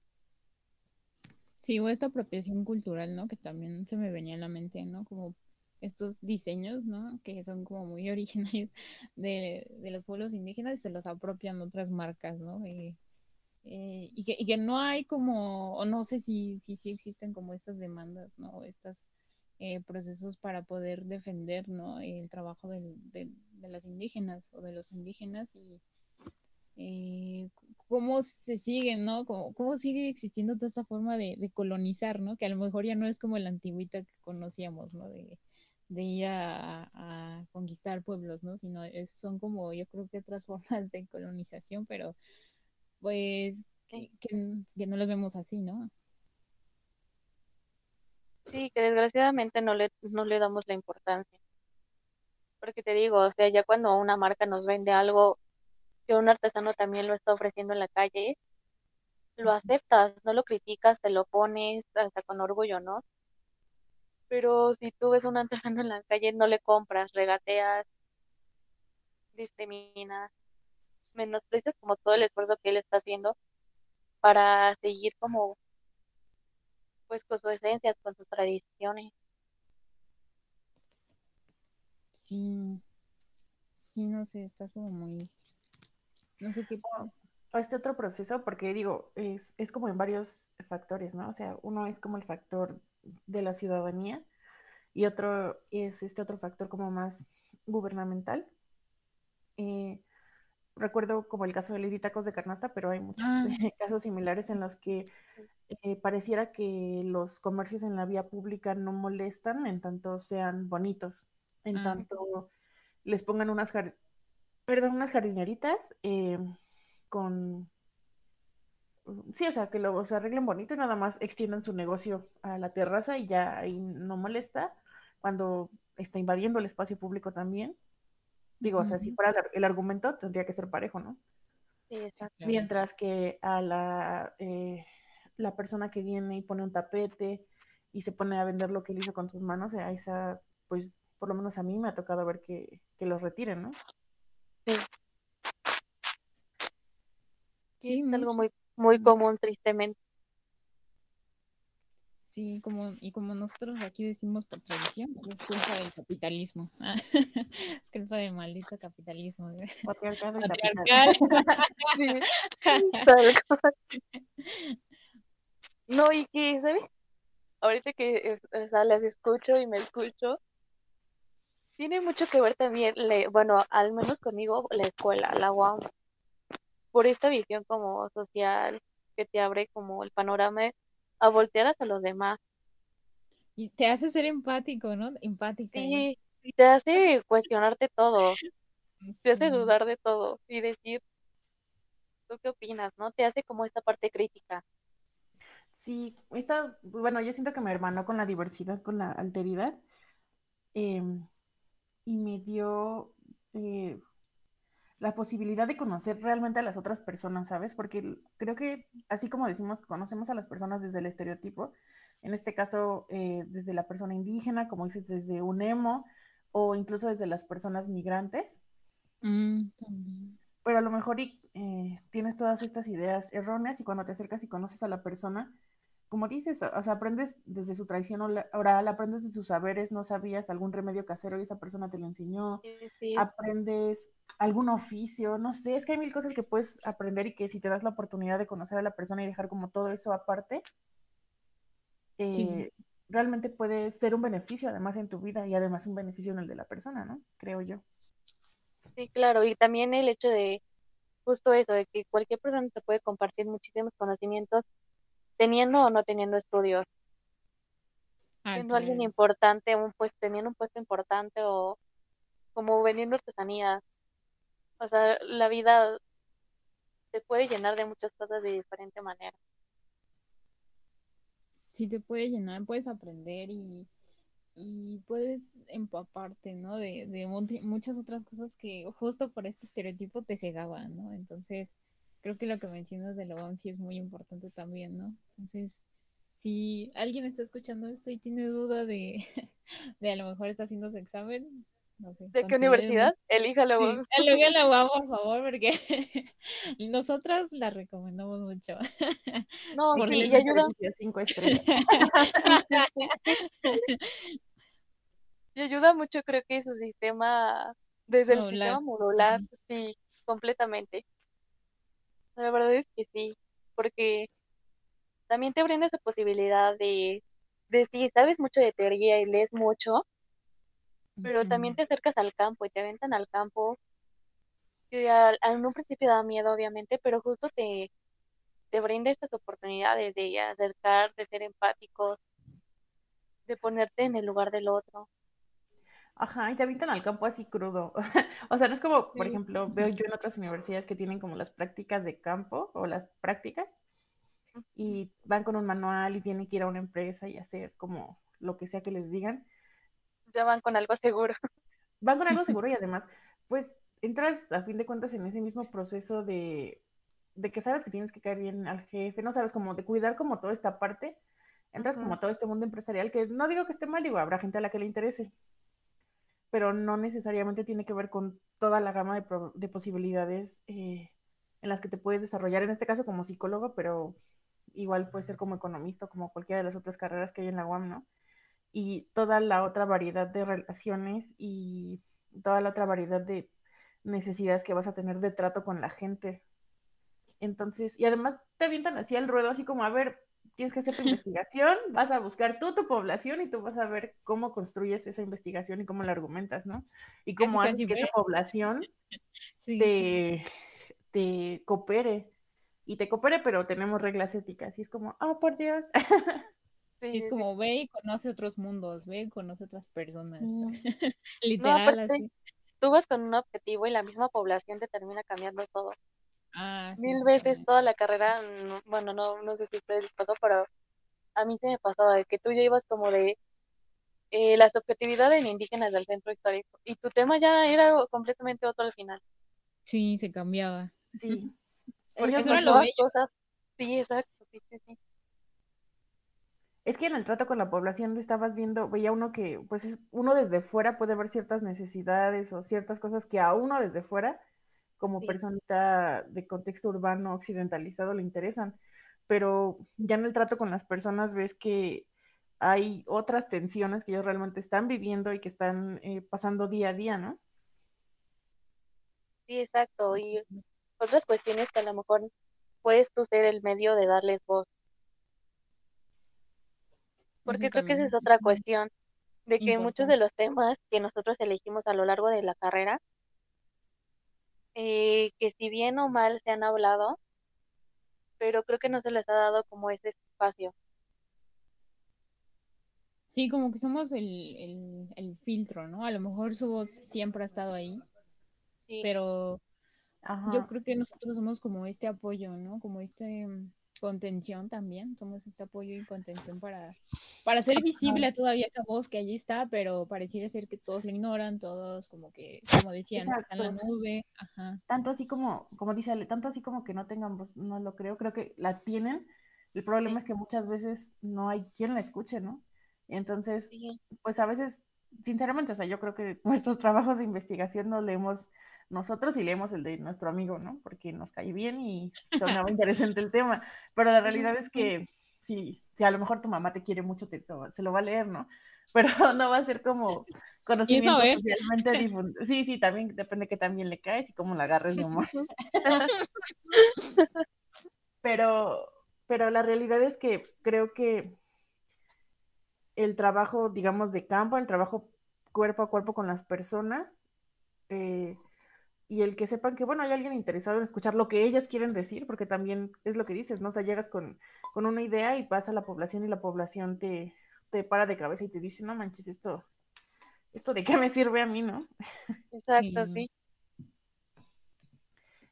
Sí, o esta apropiación cultural, ¿no? Que también se me venía a la mente, ¿no? Como estos diseños, ¿no? Que son como muy *laughs* originarios de, los pueblos indígenas y se los apropian otras marcas, ¿no? Eh, eh, y, que, y, que, no hay como, o no sé si, si, si existen como estas demandas, ¿no? Estos eh, procesos para poder defender, ¿no? El trabajo de, de, las indígenas o de los indígenas y eh, cómo se sigue, ¿no? Cómo, cómo, sigue existiendo toda esta forma de, colonizar, ¿no? Que a lo mejor ya no es como la antigüita que conocíamos, ¿no? De, ir a, conquistar pueblos, ¿no? Sino es, son como, yo creo que otras *laughs* formas de colonización, pero pues que, que, no las vemos así, ¿no? Sí, que desgraciadamente no le, no le damos la importancia. Porque te digo, o sea, ya cuando una marca nos vende algo que un artesano también lo está ofreciendo en la calle, lo aceptas, no lo criticas, te lo pones hasta con orgullo, ¿no? Pero si tú ves a un artesano en la calle, no le compras, regateas, discriminas, menosprecias como todo el esfuerzo que él está haciendo para seguir como pues con su esencia, con sus tradiciones. Sí, sí, no sé, está como muy no sé qué. O este otro proceso, porque digo, es, es como en varios factores, ¿no? O sea, uno es como el factor de la ciudadanía y otro es este otro factor como más gubernamental. Eh, recuerdo como el caso de Lady Tacos de Carnasta, pero hay muchos ah, *laughs* casos similares en los que eh, pareciera que los comercios en la vía pública no molestan en tanto sean bonitos, en ah. tanto les pongan unas perdón, unas jardineritas eh, con... Sí, o sea, que lo arreglen bonito y nada más extiendan su negocio a la terraza y ya ahí no molesta cuando está invadiendo el espacio público también. Digo, o sea, si fuera el argumento tendría que ser parejo, ¿no? Sí, exacto. Mientras que a la, eh, la persona que viene y pone un tapete y se pone a vender lo que él hizo con sus manos, a esa, pues, por lo menos a mí me ha tocado ver que, que los retiren, ¿no? Sí. Sí, es algo muy, muy común, tristemente. Sí, como, y como nosotros aquí decimos por tradición, pues es culpa del capitalismo. *laughs* es culpa del maldito capitalismo. Patriarcado y Patriarcal. *laughs* *laughs* No, y que, ¿sabes? Ahorita que eh, o sea, las escucho y me escucho, tiene mucho que ver también, le, bueno, al menos conmigo, la escuela, la UAM, por esta visión como social que te abre como el panorama a voltear hacia los demás. Y te hace ser empático, ¿no? Empática. Sí, te hace cuestionarte todo, te hace dudar de todo y decir, ¿tú qué opinas, no? Te hace como esta parte crítica. Sí, esta, bueno, yo siento que me hermanó con la diversidad, con la alteridad, em, y me dio eh, la posibilidad de conocer realmente a las otras personas, ¿sabes? Porque creo que, así como decimos, conocemos a las personas desde el estereotipo, en este caso, eh, desde la persona indígena, como dices, desde un emo, o incluso desde las personas migrantes, Mm, también. pero a lo mejor eh, tienes todas estas ideas erróneas y cuando te acercas y conoces a la persona, como dices, o sea, aprendes desde su tradición oral, aprendes de sus saberes, no sabías algún remedio casero y esa persona te lo enseñó, Sí, sí, aprendes algún oficio, no sé, es que hay mil cosas que puedes aprender y que si te das la oportunidad de conocer a la persona y dejar como todo eso aparte, sí. eh, realmente puede ser un beneficio además en tu vida y además un beneficio en el de la persona, ¿no? Creo yo. sí, claro. Y también el hecho de justo eso, de que cualquier persona te puede compartir muchísimos conocimientos, teniendo o no teniendo estudios, Ah, siendo alguien importante, un pues teniendo un puesto importante o como vendiendo artesanías. O sea, la vida se puede llenar de muchas cosas de diferente manera. Sí te puede llenar, puedes aprender y, y puedes empaparte, ¿no? De, de mu- muchas otras cosas que justo por este estereotipo te cegaban, ¿no? Entonces, creo que lo que mencionas de la UAM sí es muy importante también, ¿no? Entonces, si alguien está escuchando esto y tiene duda de, *laughs* de a lo mejor está haciendo su examen, no sé, ¿De qué universidad? mucho. Elíjalo. Sí, elogie a *laughs* la UAM, por favor, porque *laughs* nosotras la recomendamos mucho. No, Por sí, y ayuda, cinco estrellas. y ayuda mucho creo que su sistema, desde el sistema modular, sí, completamente. La verdad es que sí, porque también te brinda esa posibilidad de, de si sabes mucho de teoría y lees mucho, pero también te acercas al campo y te aventan al campo, que al, al- en un principio da miedo, obviamente, pero justo te, te brinda estas oportunidades de acercar, de ser empáticos, de ponerte en el lugar del otro. Ajá, y te avientan al campo así crudo. *laughs* O sea, no es como, por ejemplo, veo yo en otras universidades que tienen como las prácticas de campo o las prácticas y van con un manual y tienen que ir a una empresa y hacer como lo que sea que les digan. ya van con algo seguro. Van con algo *laughs* seguro y además, pues entras a fin de cuentas en ese mismo proceso de, de que sabes que tienes que caer bien al jefe, no sabes como de cuidar como toda esta parte. Entras como a todo este mundo empresarial que no digo que esté mal, digo, habrá gente a la que le interese, pero no necesariamente tiene que ver con toda la gama de, de posibilidades eh, en las que te puedes desarrollar, en este caso como psicólogo, pero igual puede ser como economista o como cualquiera de las otras carreras que hay en la UAM, ¿no? Y toda la otra variedad de relaciones y toda la otra variedad de necesidades que vas a tener de trato con la gente. Entonces, y además te avientan así al ruedo, así como, a ver, tienes que hacer tu investigación, *laughs* vas a buscar tú tu población y tú vas a ver cómo construyes esa investigación y cómo la argumentas, ¿no? Y Casi, cómo haces casi que esa población *laughs* Sí. te, te coopere. Y te coopere, pero tenemos reglas éticas. Y es como, oh, por Dios. Sí, *laughs* Y es como ve y conoce otros mundos, ve y conoce otras personas. Sí. No, Literal, aparte, así. tú vas con un objetivo y la misma población te termina cambiando todo. Ah, sí, Mil sí, veces toda la carrera, no- bueno, no, no sé si a ustedes les pasó, pero a mí se me pasaba de que tú ya ibas como de eh, la subjetividad en indígenas del centro histórico y tu tema ya era completamente otro al final, Sí, se cambiaba. Sí. *laughs* porque Ellos lo cosas, sí, exacto, sí, sí, sí. Es que en el trato con la población estabas viendo, veía uno que, pues es, uno desde fuera puede ver ciertas necesidades o ciertas cosas que a uno desde fuera, como Sí. personita de contexto urbano occidentalizado, le interesan. Pero ya en el trato con las personas ves que hay otras tensiones que ellos realmente están viviendo y que están eh, pasando día a día, ¿no? Sí, exacto. Y otras cuestiones que a lo mejor puedes tú ser el medio de darles voz. Porque creo que esa es otra cuestión, de que muchos de los temas que nosotros elegimos a lo largo de la carrera, eh, que si bien o mal se han hablado, pero creo que no se les ha dado como ese espacio. Sí, como que somos el, el, filtro, ¿no? A lo mejor su voz siempre ha estado ahí, pero yo creo que nosotros somos como este apoyo, ¿no? Como este contención también, somos este apoyo y contención para, para hacer visible todavía esa voz que allí está, pero pareciera ser que todos la ignoran, todos como que, como decían, están en la nube, ajá. Tanto así como, como dice Ale, tanto así como que no tengan voz, no lo creo, creo que la tienen, el problema es que muchas veces no hay quien la escuche, ¿no? Entonces, pues a veces, sinceramente, o sea, yo creo que *laughs* nuestros trabajos de investigación no leemos nosotros y leemos el de nuestro amigo, ¿no? Porque nos cae bien y *laughs* sonaba interesante el tema. Pero la realidad es que si, si a lo mejor tu mamá te quiere mucho, te, se lo va a leer, ¿no? *laughs* Pero no va a ser como conocimiento socialmente difundido. Sí, sí, también depende que también le caes y cómo la agarres de humor. *laughs* pero, pero la realidad es que creo que el trabajo, digamos, de campo, el trabajo cuerpo a cuerpo con las personas, eh, y el que sepan que, bueno, hay alguien interesado en escuchar lo que ellas quieren decir, porque también es lo que dices, ¿no? O sea, llegas con, una idea y pasa a la población y la población te, te para de cabeza y te dice, no manches, esto, esto de qué me sirve a mí, ¿no? Exacto, sí.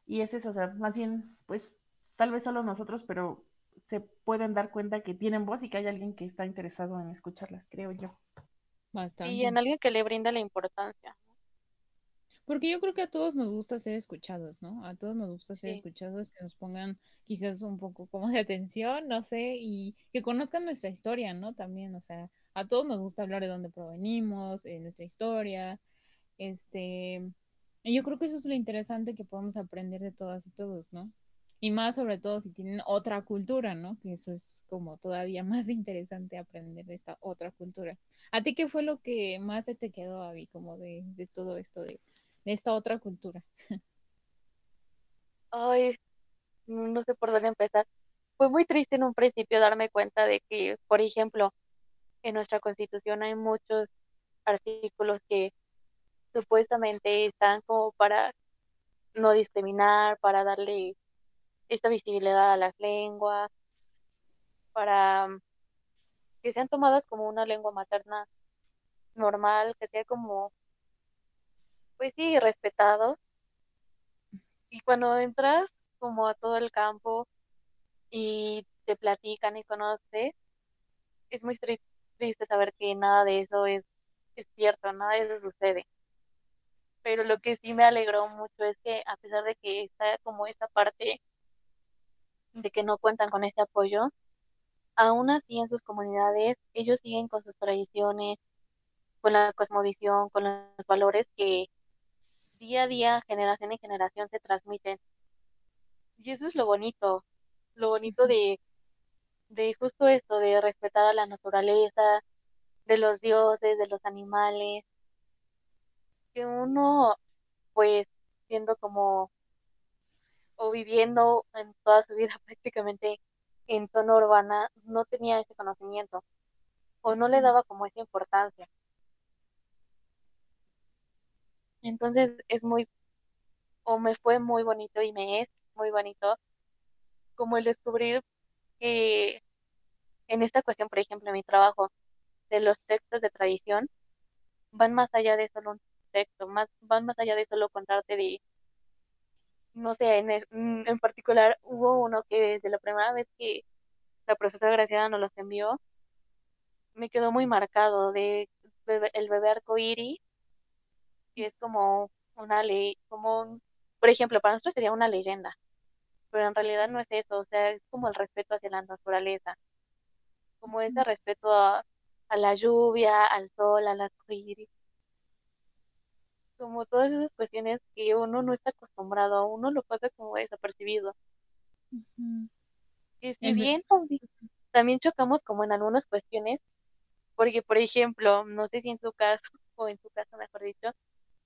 Y es eso, o sea, más bien, pues, tal vez solo nosotros, pero se pueden dar cuenta que tienen voz y que hay alguien que está interesado en escucharlas, creo yo. Bastante. Y en alguien que le brinda la importancia. Porque yo creo que a todos nos gusta ser escuchados, ¿no? A todos nos gusta ser escuchados, que nos pongan quizás un poco como de atención, no sé, y que conozcan nuestra historia, ¿no? También, o sea, a todos nos gusta hablar de dónde provenimos, de nuestra historia, este, y yo creo que eso es lo interesante que podemos aprender de todas y todos, ¿no? Y más sobre todo si tienen otra cultura, ¿no? Que eso es como todavía *laughs* más interesante aprender de esta otra cultura. ¿A ti qué fue lo que más se te quedó, Avi, como de, de todo esto, de, de, esta otra cultura? Ay, no sé por dónde empezar. Fue muy triste en un principio darme cuenta de que, por ejemplo, en nuestra constitución hay muchos artículos que supuestamente están como para no discriminar, para darle esta visibilidad a las lenguas, para mm, que sean tomadas como una lengua materna normal, que sea como, pues sí, respetado. Y cuando entras como a todo el campo y te platican y conoces, es muy triste saber que nada de eso es, es cierto, nada de eso sucede. Pero lo que sí me alegró mucho es que a pesar de que está como esta parte de que no cuentan con este apoyo, aún así en sus comunidades ellos siguen con sus tradiciones, con la cosmovisión, con los valores que día a día, generación en generación se transmiten. Y eso es lo bonito, lo bonito de, de justo esto, de respetar a la naturaleza, de los dioses, de los animales, que uno, pues, siendo como o viviendo en toda su vida *laughs* prácticamente en zona urbana, no tenía ese conocimiento o no le daba como esa importancia. Entonces es muy, o me fue muy bonito y me es muy bonito como el descubrir que en esta cuestión, por ejemplo, en mi trabajo, de los textos de tradición, van más allá de solo un texto, más, van más allá de solo contarte de no sé, en, mm, en particular hubo uno que desde la primera vez que la profesora Graciana nos los envió, me quedó muy marcado de el bebé arcoíris, que es como una ley, como por ejemplo, para nosotros sería una leyenda, pero en realidad no es eso, o sea, es como el respeto hacia la naturaleza, como ese respeto a, a la lluvia, al sol, al arcoíris. Como todas esas cuestiones que uno no está acostumbrado, a uno lo pasa como desapercibido. Y si bien también chocamos como en algunas cuestiones, porque por ejemplo, no sé si en su caso, *laughs* o en su caso mejor dicho,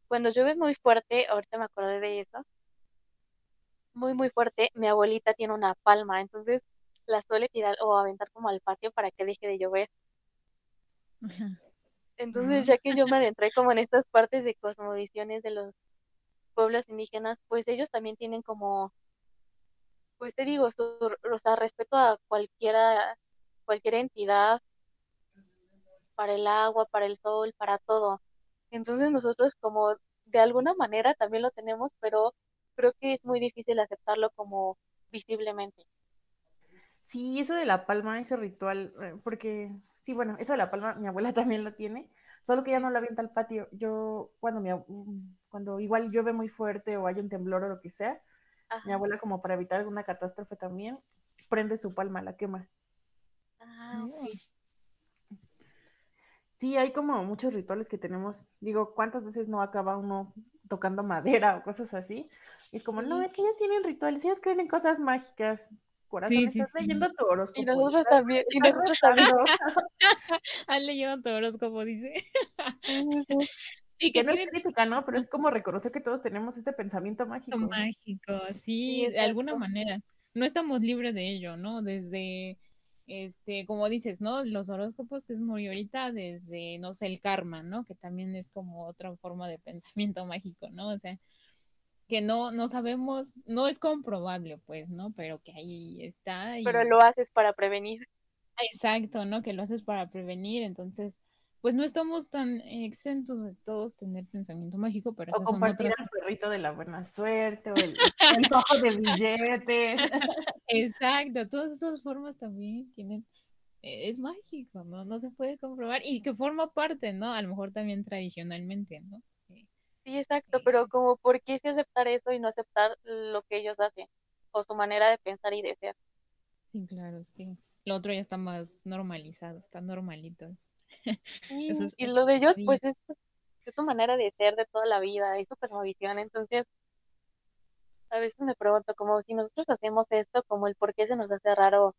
cuando llueve muy fuerte, ahorita me acordé de eso, muy muy fuerte, mi abuelita tiene una palma, entonces la suele tirar o aventar como al patio para que deje de llover. Entonces, ya que yo me adentré como en estas partes de cosmovisiones de los pueblos indígenas, pues ellos también tienen como, pues te digo, su, o sea, respeto a cualquiera, cualquier entidad, para el agua, para el sol, para todo. Entonces nosotros como de alguna manera también lo tenemos, pero creo que es muy difícil aceptarlo como visiblemente. Sí, eso de la palma, ese ritual, eh, porque, sí, bueno, eso de la palma, mi abuela *laughs* también lo tiene, solo que ya no la avienta al patio. Yo, cuando, mi, cuando igual llueve muy fuerte o hay un temblor o lo que sea, mi abuela, como para evitar alguna catástrofe también, prende su palma, la quema. Ah, ok. Sí, hay como muchos rituales que tenemos. Digo, ¿cuántas veces no acaba uno tocando madera o cosas así? Y es como, no, es que ellos tienen rituales, ellos creen en cosas mágicas. Corazón, Sí, sí, estás sí. leyendo tu horóscopo. Y nosotros también, y nosotros también. *laughs* ¿Has leído tu horóscopo, dice? *laughs* Sí, Que que no es tiene crítica, ¿no? Pero es como reconocer que todos tenemos este pensamiento mágico. mágico, sí, Sí, de alguna manera. No estamos libres de ello, ¿no? Desde, este, como dices, ¿no? Los horóscopos que es muy ahorita, desde, no sé, el karma, ¿no? Que también es como otra forma de *laughs* pensamiento mágico, ¿no? O sea, que no, no sabemos, no es comprobable, pues, ¿no? Pero que ahí está y... Pero lo haces para prevenir. Exacto, ¿no? Que lo haces para prevenir, entonces, pues no estamos tan exentos de todos tener pensamiento mágico, pero O esas son compartir otras. al perrito de la buena suerte, o el, el *laughs* ojo de billetes. Exacto, todas esas formas también tienen, eh, es mágico, ¿no? No se puede comprobar y que forma parte, ¿no? A lo mejor también tradicionalmente, ¿no? Eh, Sí, exacto, pero como, ¿por qué sí aceptar eso y no aceptar lo que ellos hacen? O su manera de pensar y de ser. sí, claro, es que lo otro ya está más normalizado, está normalito. *laughs* Sí, es y lo de ellos, pues, es, es su manera de ser de toda la vida, es su cosmovisión. Entonces, a veces me pregunto, como si nosotros hacemos esto, como el por qué se nos hace raro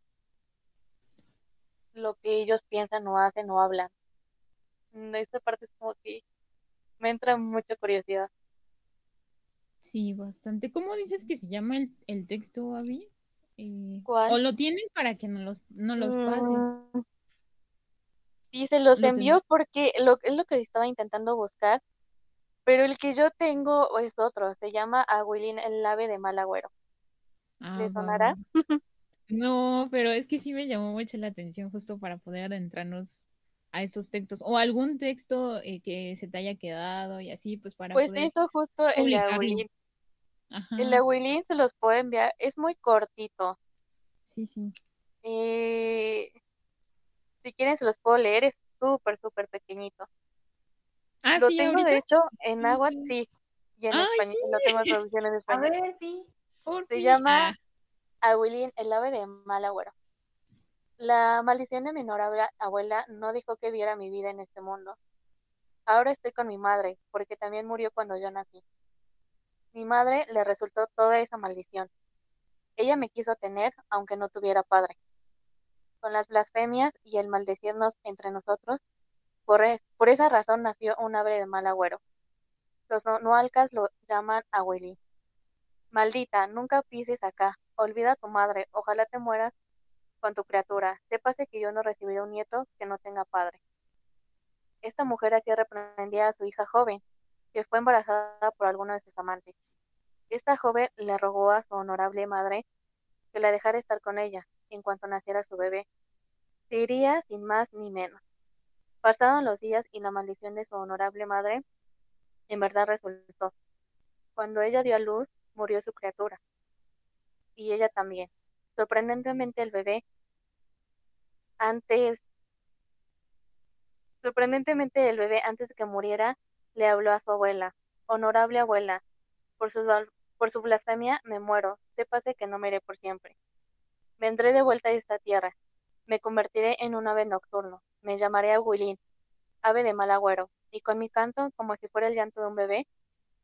lo que ellos piensan o hacen o hablan. Mm, Esta parte es como que me entra mucha curiosidad. Sí, bastante. ¿Cómo dices que se llama el, el texto, Abby? Eh, ¿Cuál? o lo tienes para que nos los, no los pases. Mm, Sí, se los Lo envió porque lo, es lo que estaba intentando buscar, pero el que yo tengo es otro, se llama Agüilín el ave de mal agüero. Ah, ¿Le va, sonará? No, pero es que sí me llamó mucho la atención justo para poder adentrarnos a esos textos o algún texto eh, que se te haya quedado y así, pues para Pues poder eso justo el de. Agüilín. El de Ajá, Agüilín se los puedo enviar, es muy cortito. sí, sí. Eh, si quieren se los puedo leer, es súper, súper pequeñito. Ah, Lo sí, tengo ahorita. de hecho en Sí. náhuatl, sí, y en Ay, español, sí. lo tengo *laughs* en traducciones de A español. ver, sí. Por Se fin. llama Ah, el ave de mal agüero. La maldición de mi abuela no dejó que viera mi vida en este mundo. Ahora estoy con mi madre, porque también murió cuando yo nací. Mi madre le resultó toda esa maldición. Ella me quiso tener, aunque no tuviera padre. Con las blasfemias y el maldecirnos entre nosotros, por, e- por esa razón nació un ave de mal agüero. Los no- noalcas lo llaman abuelín. Maldita, nunca pises acá. Olvida a tu madre. Ojalá te mueras con tu criatura. Sépase que yo no recibiré un nieto que no tenga padre. Esta mujer así reprendía a su hija joven, que fue embarazada por alguno de sus amantes. Esta joven le rogó a su honorable madre que la dejara estar con ella en cuanto naciera su bebé. Se iría sin más ni menos. Pasaron los días y la maldición de su honorable madre en verdad resultó. Cuando ella dio a luz, murió su criatura. Y ella también. Sorprendentemente el bebé, antes, sorprendentemente el bebé antes de que muriera, le habló a su abuela. Honorable abuela, por su, por su blasfemia me muero. Sépase que no me iré por siempre. Vendré de vuelta a esta tierra. Me convertiré en un ave nocturno. Me llamaré Agüilín, ave de mal agüero, y con mi canto, como si fuera el llanto de un bebé,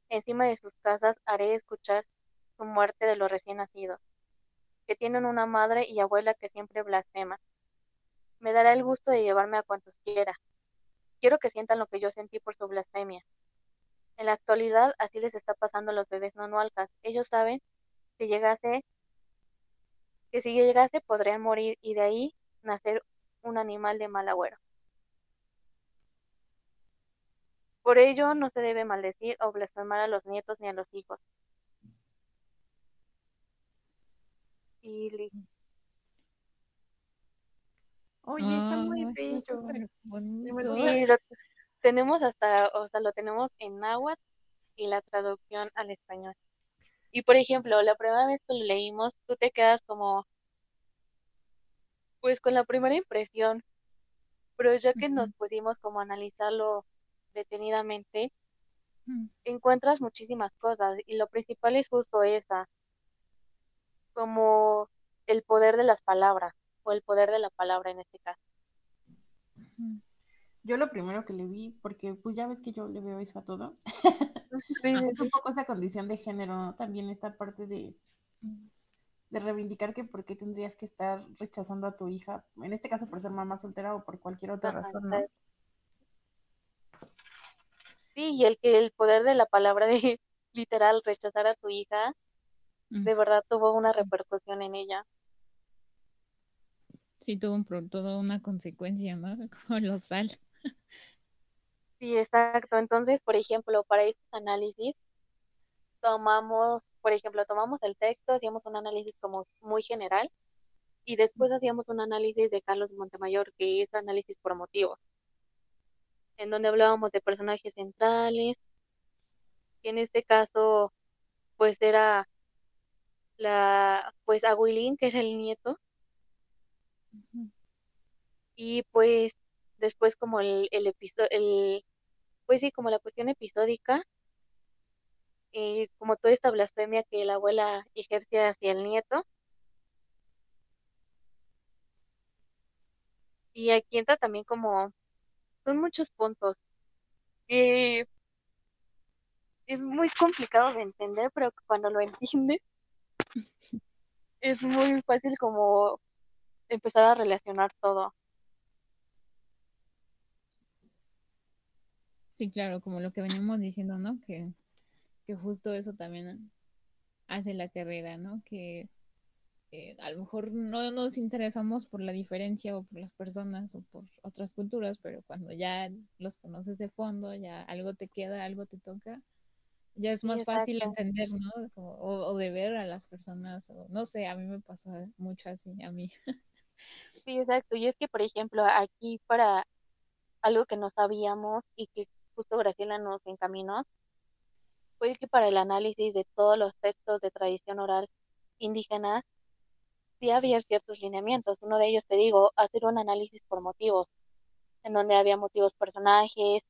encima de sus casas haré escuchar su muerte de los recién nacidos, que tienen una madre y abuela que siempre blasfema. me dará el gusto de llevarme a cuantos quiera. Quiero que sientan lo que yo sentí por su blasfemia. En la actualidad así les está pasando a los bebés nonualcas. Ellos saben que llegase, que si llegase podrían morir y de ahí nacer un animal de mal agüero. Por ello no se debe maldecir o blasfemar a los nietos ni a los hijos. Y Oye, está muy bello. Sí, lo, tenemos hasta, o sea, lo tenemos en náhuatl y la traducción al español. Y por ejemplo, la primera vez que lo leímos, tú te quedas como, pues con la primera impresión, pero ya que nos pudimos como analizarlo detenidamente, encuentras muchísimas cosas y lo principal es justo esa, como el poder de las palabras o el poder de la palabra en este caso. Yo lo primero que le vi, porque pues ya ves que yo le veo eso a todo, es *laughs* un poco esa condición de género, ¿no? También esta parte de, de reivindicar que por qué tendrías que estar rechazando a tu hija, en este caso por ser mamá soltera o por cualquier otra razón, ¿no? Sí, y el que el poder de la palabra de *laughs* literal rechazar a tu hija, de verdad tuvo una repercusión en ella. Sí, tuvo un, toda una consecuencia, ¿no? *laughs* Colosal. Sí, exacto. Entonces, por ejemplo, para este análisis, tomamos, por ejemplo, tomamos el texto, hacíamos un análisis como muy general y después hacíamos un análisis de Carlos Montemayor, que es análisis por motivos, en donde hablábamos de personajes centrales, que en este caso, pues era la, pues Aguilín, que es el nieto, y pues después como el, el episodio, el, pues sí, como la cuestión episódica, eh, como toda esta blasfemia que la abuela ejerce hacia el nieto. Y aquí entra también como, son muchos puntos. Eh, es muy complicado de entender, pero cuando lo entiendes, *laughs* es muy fácil como empezar a relacionar todo. Sí, claro, como lo que veníamos diciendo, ¿no? Que, que justo eso también hace la carrera, ¿no? Que eh, a lo mejor no nos interesamos por la diferencia o por las personas o por otras culturas, pero cuando ya los conoces de fondo, ya algo te queda, algo te toca, ya es más fácil entender, ¿no? o, o, de ver a las personas, o no sé, a mí me pasó mucho así, a mí. Sí, exacto. Y es que, por ejemplo, aquí para algo que no sabíamos y que justo Graciela nos encaminó, fue que para el análisis de todos los textos de tradición oral indígena, sí había ciertos lineamientos. Uno de ellos, te digo, hacer un análisis por motivos, en donde había motivos personajes,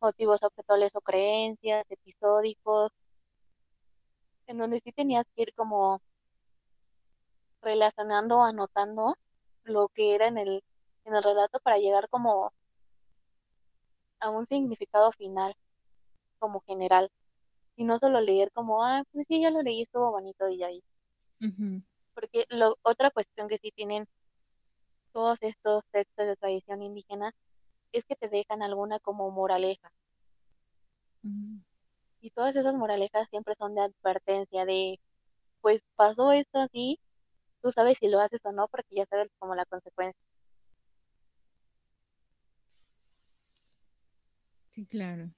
motivos objetuales o creencias, episódicos, en donde sí tenías que ir como relacionando, anotando lo que era en el, en el relato para llegar como a un significado final, como general, y no solo leer como, ah, pues sí, ya lo leí, estuvo bonito y ahí. Porque lo, otra cuestión que sí tienen todos estos textos de tradición indígena es que te dejan alguna como moraleja. Y todas esas moralejas siempre son de advertencia, de, pues pasó esto así, tú sabes si lo haces o no, porque ya sabes como la consecuencia. Sí, claro.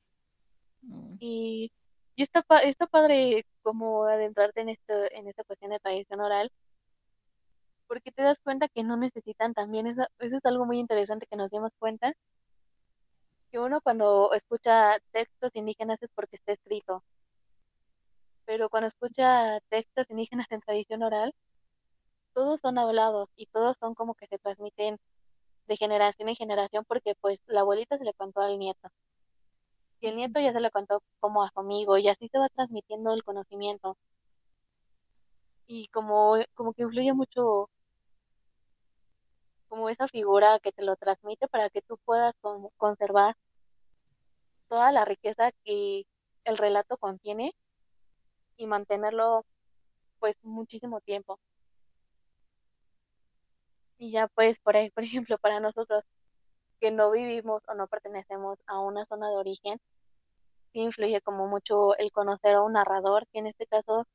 Y, y está, está padre como adentrarte en, esto, en esta cuestión de tradición oral, porque te das cuenta que no necesitan también, eso, eso es algo muy interesante que nos dimos cuenta, que uno cuando escucha textos indígenas es porque está escrito, pero cuando escucha textos indígenas en tradición oral, todos son hablados y todos son como que se transmiten de generación en generación porque pues la abuelita se le contó al nieto y el nieto ya se lo contó como a su amigo y así se va transmitiendo el conocimiento. Y como, como que influye mucho como esa figura que te lo transmite para que tú puedas conservar toda la riqueza que el relato contiene y mantenerlo pues muchísimo tiempo. Y ya pues, por, ahí, por *laughs* ejemplo, para nosotros que no vivimos o no pertenecemos a una zona de origen, influye como mucho el conocer a un narrador, que en este caso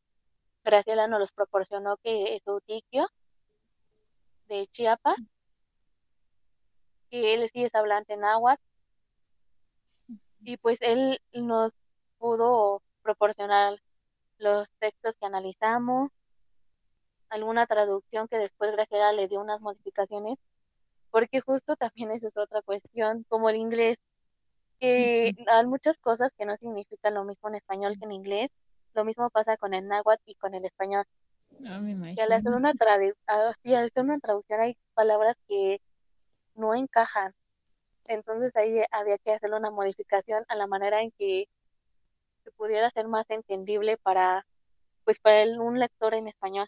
Graciela nos los proporcionó, que es Utiquio, de Chiapas, que él sí es hablante náhuatl, y pues él nos pudo proporcionar los textos que analizamos, alguna traducción que después Graciela le dio unas modificaciones, porque justo también esa es otra cuestión, como el inglés, que hay muchas cosas que no significan lo mismo en español que en inglés, lo mismo pasa con el náhuatl y con el español. Ah, me que al hacer una, ah, al hacer una traducción hay palabras que no encajan. Entonces ahí había que hacerle una modificación a la manera en que se pudiera ser más entendible para pues para el, un lector en español.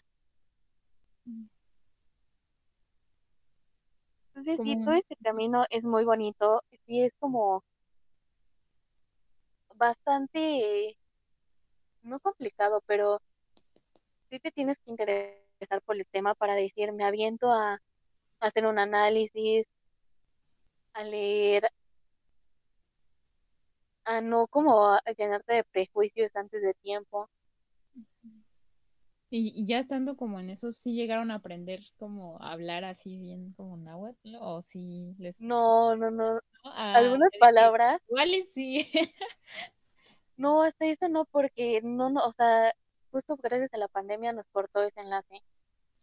Entonces sí, todo este camino es muy bonito, sí es como bastante, no complicado, pero sí te tienes que interesar por el tema para decir, me aviento a, hacer un análisis, a leer, a no como a llenarte de prejuicios antes de tiempo. Y, ya estando como en eso, ¿sí llegaron a aprender como a hablar así bien como náhuatl? ¿O sí les...? No, no, no. Ah, Algunas palabras. Igual sí. *laughs* no, hasta eso no, porque no, no, o sea, justo gracias a la pandemia nos cortó ese enlace.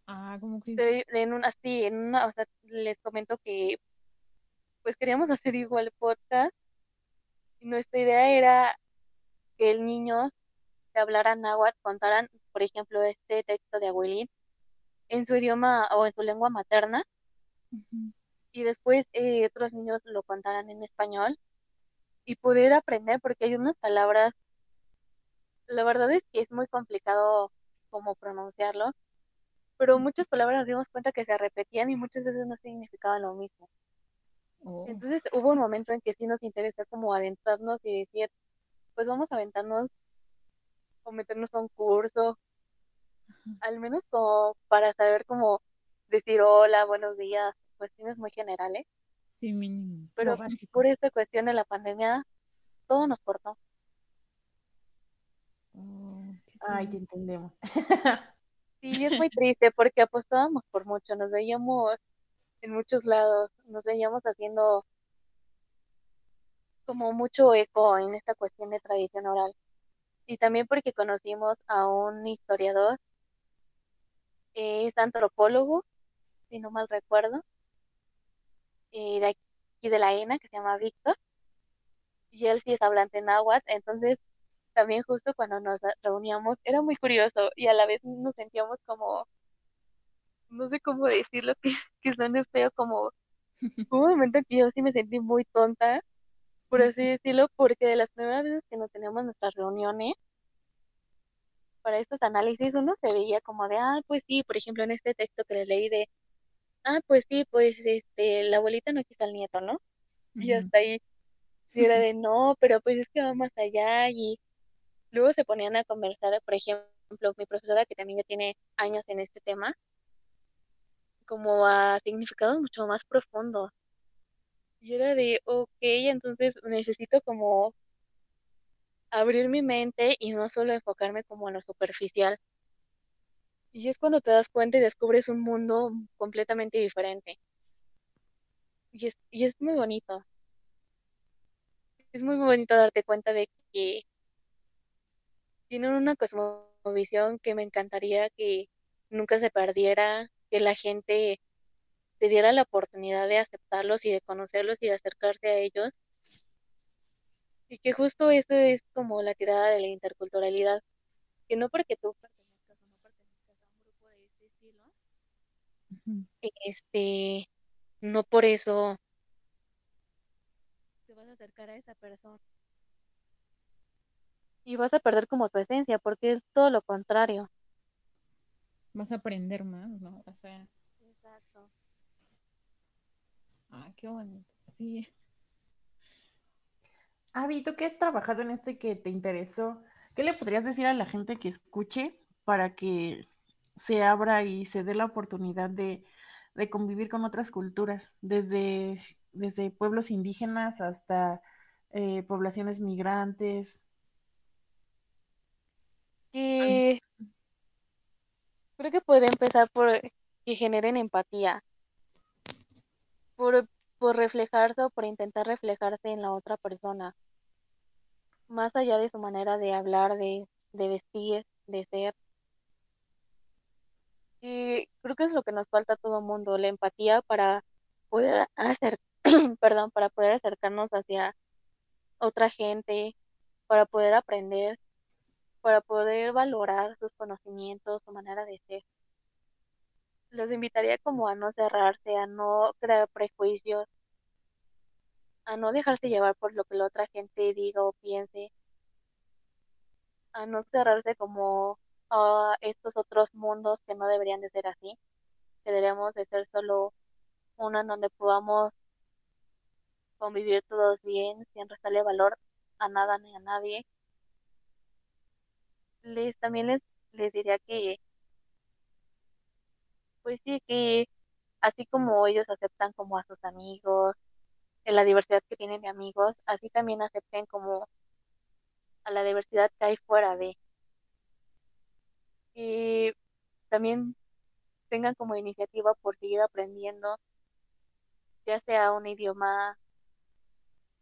Ah, ¿cómo que? En una, sí, en una, o sea, les comento que pues queríamos hacer igual podcast y nuestra idea era que el niño se hablara náhuatl, contaran, por ejemplo, este texto de Abuelín en su idioma o en su lengua materna y después eh, otros niños lo contaran en español y poder aprender porque hay unas palabras la verdad es que es muy complicado como pronunciarlo, pero muchas palabras nos dimos cuenta que se repetían y muchas veces no significaban lo mismo. Oh. Entonces hubo un momento en que sí nos interesó como adentrarnos y decir, pues vamos a aventarnos o meternos a un curso, al menos como para saber cómo decir hola, buenos días, cuestiones muy generales. Sí, mínimo. Pero por esta cuestión de la pandemia, todo nos cortó. Oh, Ay, te entendemos. *laughs* Sí, es muy triste porque apostábamos por mucho, nos veíamos en muchos lados, nos veíamos haciendo como mucho eco en esta cuestión de tradición oral. Y también porque conocimos a un historiador, es antropólogo, si no mal recuerdo, eh, de aquí de la ENA, que se llama Víctor, y él sí es hablante náhuatl, entonces también justo cuando nos reuníamos era muy curioso y a la vez nos sentíamos como, no sé cómo decirlo, *laughs* que, que suene feo, como *laughs* un momento que yo sí me sentí muy tonta, por así decirlo, porque de las primeras veces que nos teníamos nuestras reuniones, para estos análisis uno se veía como de, ah, pues sí, por ejemplo, en este texto que le leí de, ah, pues sí, pues este, la abuelita no quiso al nieto, ¿no? Y hasta ahí, y era de, no, pero pues es que va más allá y Luego se ponían a conversar, por ejemplo, mi profesora, que también ya tiene años en este tema, como a significados mucho más profundos. Y era de, ok, entonces necesito como abrir mi mente y no solo enfocarme como en lo superficial. Y es cuando te das cuenta y descubres un mundo completamente diferente. Y es, y es muy bonito. Es muy, bonito darte cuenta de que tienen una cosmovisión que me encantaría que nunca se perdiera, que la gente te diera la oportunidad de aceptarlos y de conocerlos y de acercarse a ellos. Y que justo eso es como la tirada de la interculturalidad, que no porque tú pertenezcas o no pertenezcas a un grupo de este estilo, este, no por eso te vas a acercar a esa persona y vas a perder como tu esencia, porque es todo lo contrario. Vas a aprender más, ¿no? O sea. Exacto. Ah, qué bonito, sí. Avi, tú que has trabajado en esto y que te interesó, ¿qué le podrías decir a la gente que escuche para que se abra y se dé la oportunidad de, de convivir con otras culturas, desde, desde pueblos indígenas hasta eh, poblaciones migrantes. Y creo que podría empezar por que generen empatía, por, por reflejarse o por intentar reflejarse en la otra persona, más allá de su manera de hablar, de, vestir, de ser. Y creo que es lo que nos falta a todo mundo, la empatía para poder hacer, *clears throat* perdón, para poder acercarnos hacia otra gente, para poder aprender, para poder valorar sus conocimientos, su manera de ser. Los invitaría como a no cerrarse, a no crear prejuicios, a no dejarse llevar por lo que la otra gente diga o piense, a no cerrarse como a estos otros mundos que no deberían de ser así, que deberíamos de ser solo uno en donde podamos convivir todos bien, sin restarle valor a nada ni a nadie. Les también les, les diría que pues sí que así como ellos aceptan como a sus amigos, en la diversidad que tienen de amigos, así también acepten como a la diversidad que hay fuera de. Y también tengan como iniciativa por seguir aprendiendo, ya sea un idioma,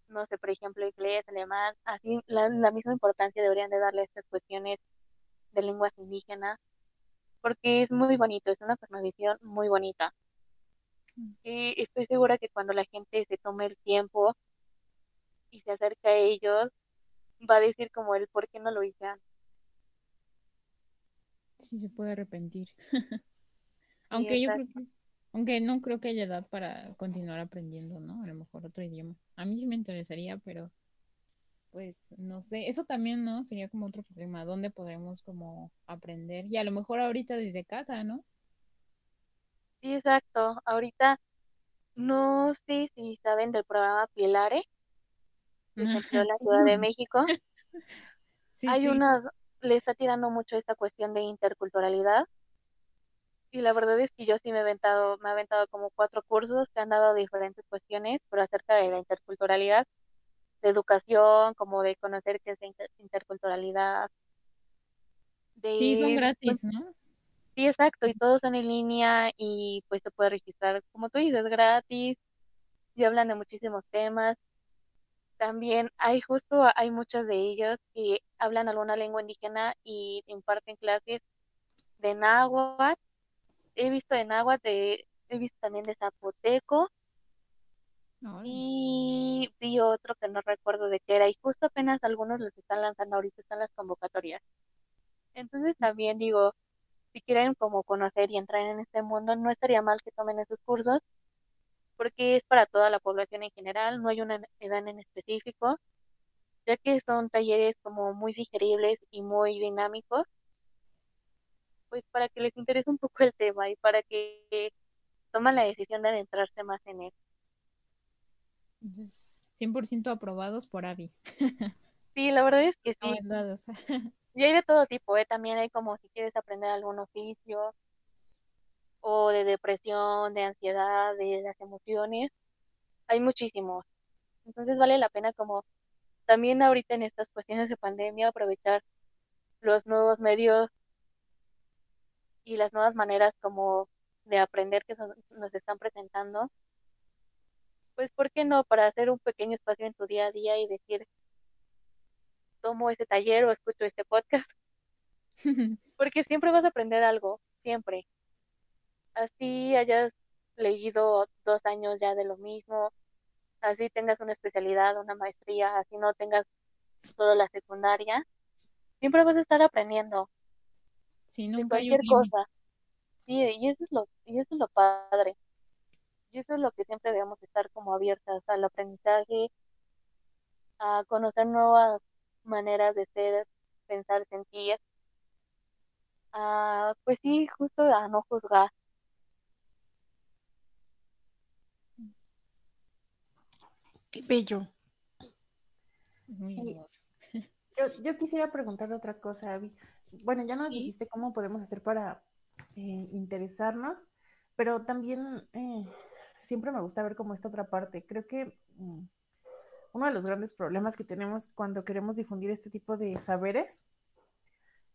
no sé, por ejemplo, inglés, alemán, así la, la misma importancia deberían de darle a estas cuestiones de lenguas indígenas, porque es muy bonito, es una cosmovisión muy bonita. Y estoy segura que cuando la gente se tome el tiempo y se acerca a ellos, va a decir como el por qué no lo hice antes. Sí, se puede arrepentir. *laughs* aunque yo creo que, aunque no creo que haya edad para continuar aprendiendo, ¿no? A lo mejor otro idioma. A mí sí me interesaría, pero pues no sé, eso también, ¿no? Sería como otro problema, ¿dónde podremos como aprender? Y a lo mejor ahorita desde casa, ¿no? Sí, exacto. Ahorita no sé si saben del programa Pilare, que se en la Ciudad de *laughs* México. Hay una, le está tirando mucho esta cuestión de interculturalidad. Y la verdad es que yo sí me he aventado, me he aventado como cuatro cursos que han dado diferentes cuestiones, pero acerca de la interculturalidad de educación, como de conocer qué es interculturalidad. sí, son gratis, ¿no? Sí, exacto, y todos son en línea y pues se puede registrar, como tú dices, gratis, y hablan de muchísimos temas. También hay justo, hay muchos de ellos que hablan alguna lengua indígena y imparten clases de náhuatl. He visto de náhuatl, he visto también de zapoteco, y vi otro que no recuerdo de qué era, y justo apenas algunos los están lanzando ahorita, están las convocatorias. Entonces también digo, si quieren como conocer y entrar en este mundo, no estaría mal que tomen esos cursos, porque es para toda la población en general, no hay una edad en específico, ya que son talleres como muy digeribles y muy dinámicos, pues para que les interese un poco el tema y para que tomen la decisión de adentrarse más en él. 100% aprobados por Avi. *laughs* Sí, la verdad es que sí. *laughs* Y hay de todo tipo, ¿eh? También hay como si quieres aprender algún oficio o de depresión, de ansiedad, de las emociones. Hay muchísimos. Entonces vale la pena como también ahorita en estas cuestiones de pandemia aprovechar los nuevos medios y las nuevas maneras como de aprender que nos están presentando pues, ¿por qué no? Para hacer un pequeño espacio en tu día a día y decir, tomo ese taller o escucho este podcast. *laughs* Porque siempre vas a aprender algo, siempre. Así hayas leído dos años ya de lo mismo, así tengas una especialidad, una maestría, así no tengas solo la secundaria, siempre vas a estar aprendiendo. Sí, de cualquier cosa. Sí, y eso es lo, y eso es lo padre. Y eso es lo que siempre debemos estar como abiertas al aprendizaje, a conocer nuevas maneras de ser, pensar, sentir. A, pues sí, justo a no juzgar. Qué bello. Muy *laughs* Yo, yo, quisiera preguntar otra cosa, Abby. Bueno, ya nos dijiste cómo podemos hacer para eh, interesarnos, pero también eh, siempre me gusta ver como esta otra parte. Creo que mm, uno de los grandes problemas que tenemos cuando queremos difundir este tipo de saberes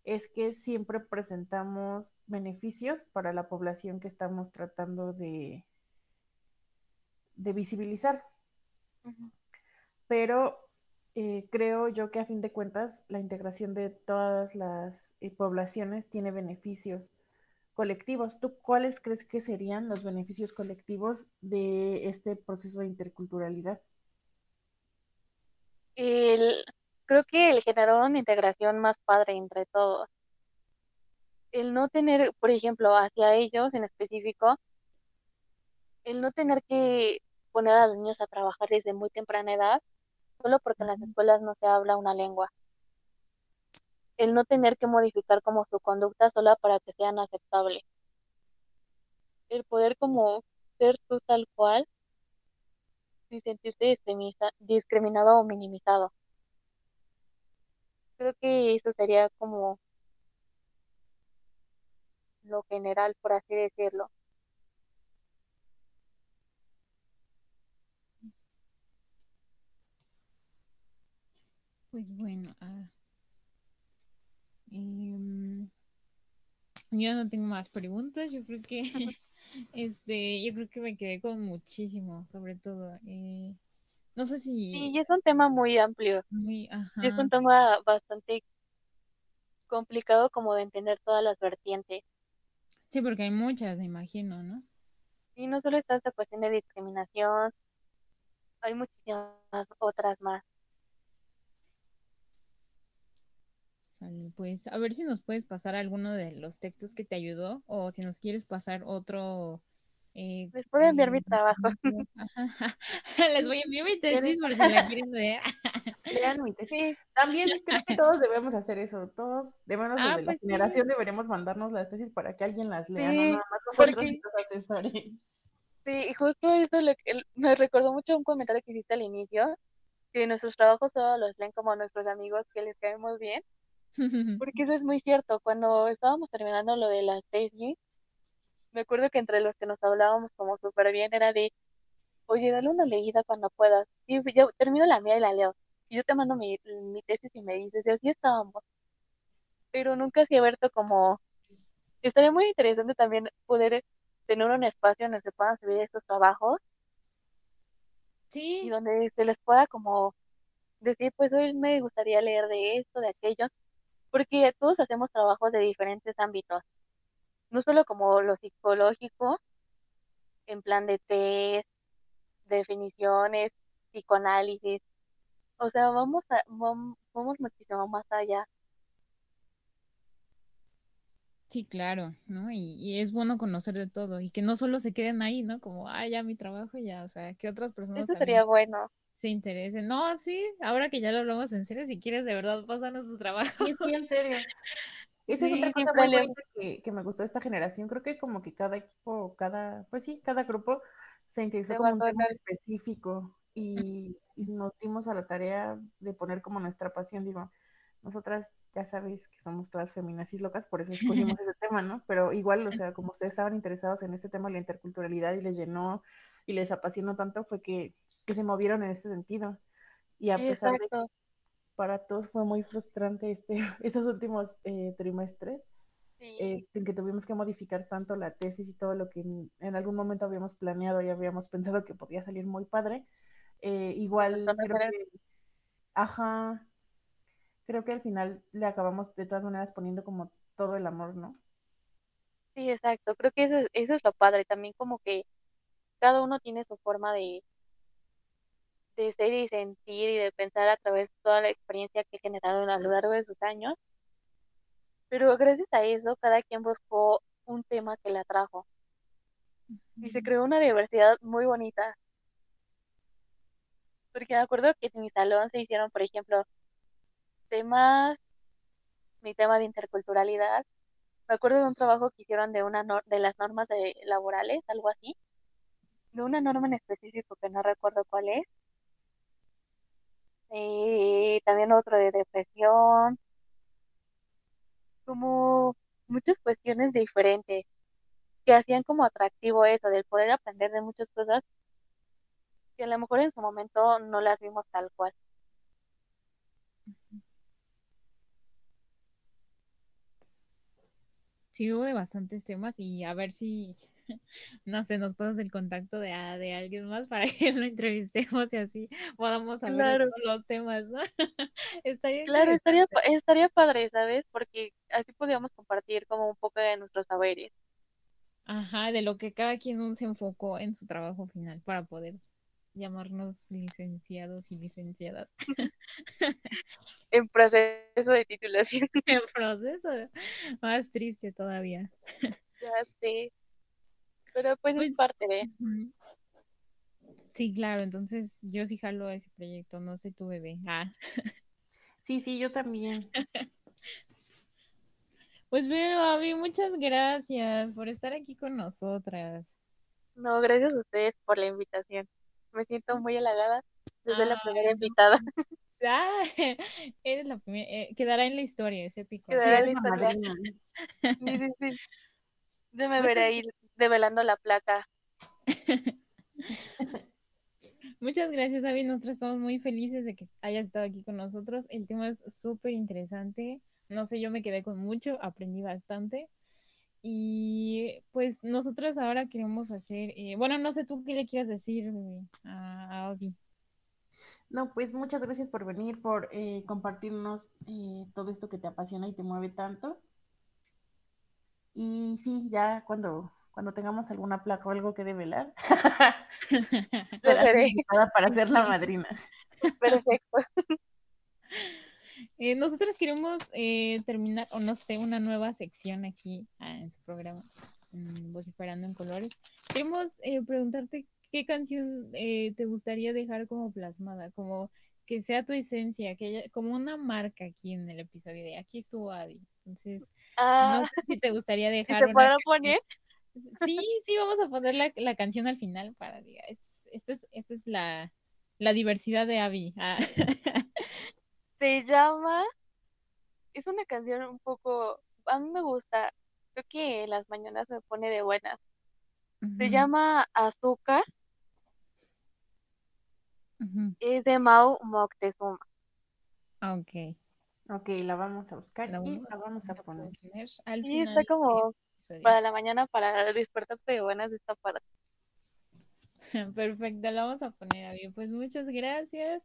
es que siempre presentamos beneficios para la población que estamos tratando de, de visibilizar. Pero eh, creo yo que a fin de cuentas la integración de todas las eh, poblaciones tiene beneficios colectivos. ¿Tú cuáles crees que serían los beneficios colectivos de este proceso de interculturalidad? Creo que el generar una integración más padre entre todos. El no tener, por ejemplo, hacia ellos en específico, el no tener que poner a los niños a trabajar desde muy temprana edad, solo porque en las escuelas no se habla una lengua. El no tener que modificar como su conducta sola para que sean aceptables. El poder como ser tú tal cual sin sentirte discriminado o minimizado. Creo que eso sería como lo general, por así decirlo. Pues bueno, ah, em, yo no tengo más preguntas. Yo creo que *laughs* *laughs* este, yo creo que me quedé con muchísimo, sobre todo. Eh, no sé si. Sí, es un tema muy amplio. Muy, es un tema bastante complicado como de entender todas las vertientes. Sí, porque hay muchas, me imagino, ¿no? Sí, no solo está esta cuestión de discriminación, hay muchísimas otras más. Pues a ver si nos puedes pasar alguno de los textos que te ayudó o si nos quieres pasar otro. Eh, Les puedo enviar mi eh, trabajo. *laughs* *laughs* *laughs* Les voy a enviar mi tesis por si la quieren leer. Lean mi tesis. También creo que todos debemos hacer eso. Todos, de menos ah, de la pues generación, deberíamos mandarnos las tesis para que alguien las lea, no nada más nosotros porque... Sí, y justo eso me recordó mucho un comentario que hiciste al inicio, que nuestros trabajos solo los leen como nuestros amigos que les caemos bien. *laughs* Porque eso es muy cierto. Cuando estábamos terminando lo de la tesis, me acuerdo que entre los que nos hablábamos como súper bien era de, oye, dale una leída cuando puedas. Y yo termino la mía y la leo. Y yo te mando mi, mi tesis y me dices, y así estábamos. Pero nunca se ha abierto como... Estaría muy interesante también poder tener un espacio en el que puedan subir estos trabajos. Sí. Y donde se les pueda como decir, pues hoy me gustaría leer de esto, de aquello porque todos hacemos trabajos de diferentes ámbitos, no solo como lo psicológico, en plan de test, definiciones, psicoanálisis, o sea, vamos, a, vamos, muchísimo más allá. Sí, claro, ¿no? Y, es bueno conocer de todo y que no solo se queden ahí, ¿no? Como, ah, ya mi trabajo, ya, o sea, que otras personas Eso sería bueno se interesen. No, sí, ahora que ya lo hablamos en serio, si quieres de verdad pásanos su trabajo. Sí, sí, en serio. Esa es otra cosa muy que, que, me gustó de esta generación. Creo que como que cada equipo, cada, pues sí, cada grupo se interesó como un tema específico y, nos dimos a la tarea de poner como nuestra pasión. Digo, nosotras ya sabéis que somos todas feminazis locas, por eso escogimos *laughs* ese tema, ¿no? Pero igual, o sea, como ustedes estaban interesados en este tema de la interculturalidad y les llenó y les apasionó tanto, fue que que se movieron en ese sentido. Y a pesar de que para todos fue muy frustrante este, *laughs* esos últimos eh, trimestres, eh, en que tuvimos que modificar tanto la tesis y todo lo que en, algún momento habíamos planeado y habíamos pensado que podía salir muy padre. Eh, igual creo que, ajá, creo que al final le acabamos de todas maneras poniendo como todo el amor, ¿no? Sí, exacto. Creo que eso, eso es lo padre. También como que cada uno tiene su forma de, de ser y sentir y de pensar a través de toda la experiencia que generaron a lo largo de sus años. Pero gracias a eso, cada quien buscó un tema que le atrajo. Y se creó una diversidad muy bonita. Porque me acuerdo que en mi salón se hicieron, por ejemplo, temas, mi tema de interculturalidad. Me acuerdo de un trabajo que hicieron de una de las normas de, laborales, algo así. De una norma en específico que no recuerdo cuál es y también otro de depresión, como muchas cuestiones diferentes, que hacían como atractivo eso, del poder aprender de muchas cosas que a lo mejor en su momento no las vimos tal cual. Sí, hubo bastantes temas y a ver si, *laughs* no sé, nos pasas el contacto de, ah, de alguien más para *laughs* que lo entrevistemos y así podamos hablar de los temas, ¿no? *laughs* estaría claro, estaría, estaría padre, ¿sabes? Porque así podríamos compartir como un poco de nuestros saberes. Ajá, de lo que cada quien se enfocó en su trabajo final para poder llamarnos licenciados y licenciadas. en proceso de titulación. en proceso, más triste todavía. ya sé. Pero pues, es pues, parte de. Sí, claro, entonces yo sí jalo a ese proyecto, no sé tu bebé. Ah. Sí, sí, yo también. *laughs* Pues bueno, Abby, muchas gracias por estar aquí con nosotras. No, gracias a ustedes por la invitación me siento muy halagada desde la primera invitada. *laughs* Ah, eres la primera, eh, quedará en la historia ese pico. Quedará en la historia. Sí, sí, sí. *laughs* Déjame ver ahí develando la placa. *laughs* Muchas gracias, Avi. Nosotros estamos muy felices de que hayas estado aquí con nosotros. El tema es súper interesante. No sé, yo me quedé con mucho, aprendí bastante. Y pues nosotros ahora queremos hacer, eh, bueno, no sé tú qué le quieras decir eh, a, a No, pues muchas gracias por venir, por eh, compartirnos todo esto que te apasiona y te mueve tanto. Y sí, ya cuando, cuando tengamos alguna placa o algo que develar, *laughs* para ser la madrina. Perfecto. Eh, nosotros queremos eh, terminar, o no sé, una nueva sección aquí ah, en su programa, Vociferando en Colores. Queremos eh, preguntarte qué canción te gustaría dejar como plasmada, como que sea tu esencia, que haya, como una marca aquí en el episodio de aquí estuvo Adi. Entonces, no ah. sé si te gustaría *laughs* dejar. ¿Se puede poner? Sí, sí, vamos a poner la, la canción al final para, diga, esta es, esta es la, la diversidad de Abby. Ah. *laughs* Se llama, es una canción un poco, a mí me gusta, creo que en las mañanas me pone de buenas. Se llama Azúcar. Es de Mau Moctezuma. Ok. Ok, la vamos a buscar y la vamos a poner. y está como para la mañana para despertarte de buenas esta parte. *laughs* Perfecto, lo vamos a poner a bien. Pues muchas gracias.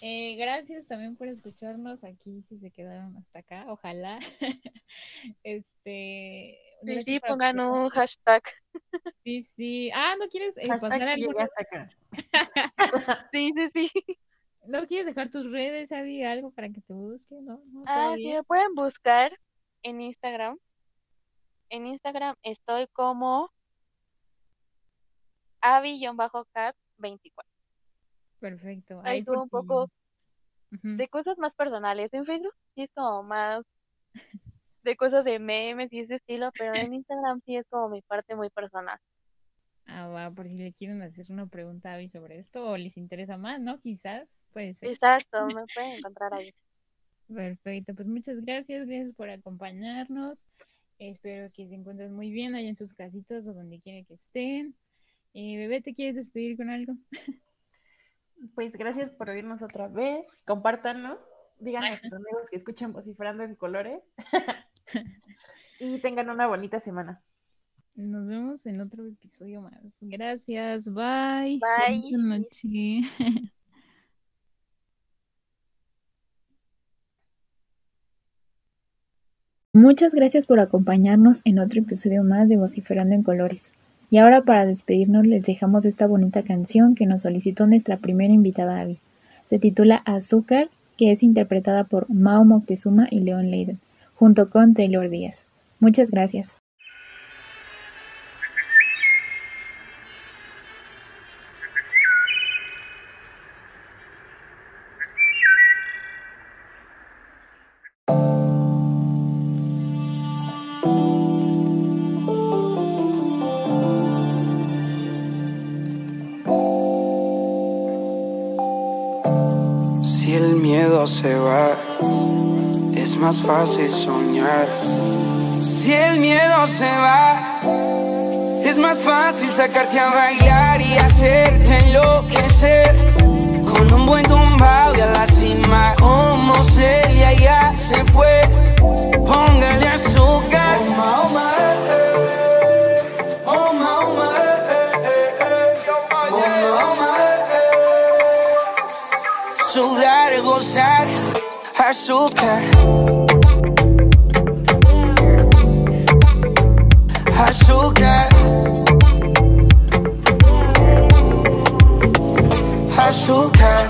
Eh, gracias también por escucharnos aquí, si se quedaron hasta acá, ojalá. *laughs* este. Sí, sí pongan un hashtag. Sí, sí. Ah, ¿no quieres eh, pasar algo? hasta acá. *laughs* sí, sí, sí. ¿No quieres dejar tus redes, Abby, algo para que te busquen? ¿No? ah, sí, me pueden buscar en Instagram. En Instagram estoy como Avi-cat 24. Perfecto. Ahí tuvo un poco de cosas más personales. En Facebook sí es como más de cosas de memes y ese estilo, pero en *laughs* Instagram sí es como mi parte muy personal. Ah, va, por si le quieren hacer una pregunta a Avi sobre esto o les interesa más, ¿no? Quizás, puede ser. Exacto, *laughs* me pueden encontrar ahí. Perfecto, pues muchas gracias, gracias por acompañarnos. Espero que se encuentren muy bien allá en sus casitas o donde quiera que estén. Eh, bebé, ¿te quieres despedir con algo? *laughs* Pues gracias por oírnos otra vez. Compártanos. Díganos a *laughs* sus amigos que escuchan Vociferando en Colores. y tengan una bonita semana. Nos vemos en otro episodio más. Gracias. Bye. Bye. Buenas noches. *laughs* Muchas gracias por acompañarnos en otro episodio más de Vociferando en Colores. Y ahora para despedirnos les dejamos esta bonita canción que nos solicitó nuestra primera invitada Abby. Se titula Azúcar, que es interpretada por Mao Moctezuma y Leon Leiden, junto con Taylor Díaz. Muchas gracias. Es más fácil soñar. Si el miedo se va, Es más fácil sacarte a bailar y hacerte enloquecer Con un buen tumbao y a la cima Como Celia ya se fue Póngale azúcar Oh, ma. Oh, ma. Sudar, gozar, azúcar Azúcar Azúcar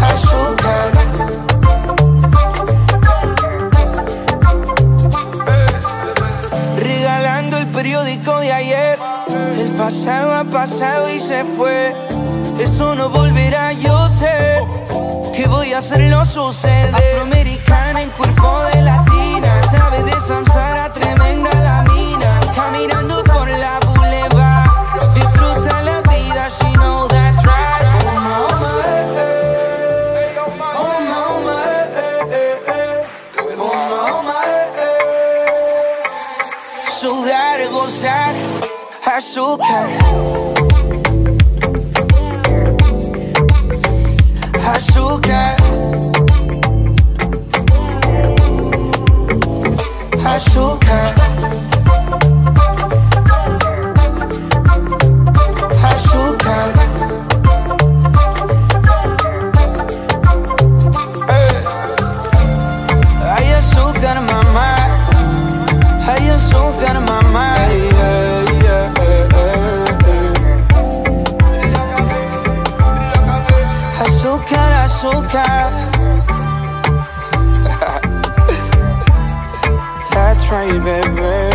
Azúcar Regalando el periódico de ayer. El pasado ha pasado y se fue Eso no volverá, yo sé Que voy a hacerlo suceder Afroamericana en cuerpo de latina Sabe de Samsara, tremenda la mina Caminando por la boulevard Disfruta la vida, she know that's right Oh, ma, oh, ma, eh, eh. Oh, ma, oh, ma, eh, eh. Oh, ma, eh, eh. Sudar, gozar, azúcar Azúcar Azúcar *laughs* That's right, baby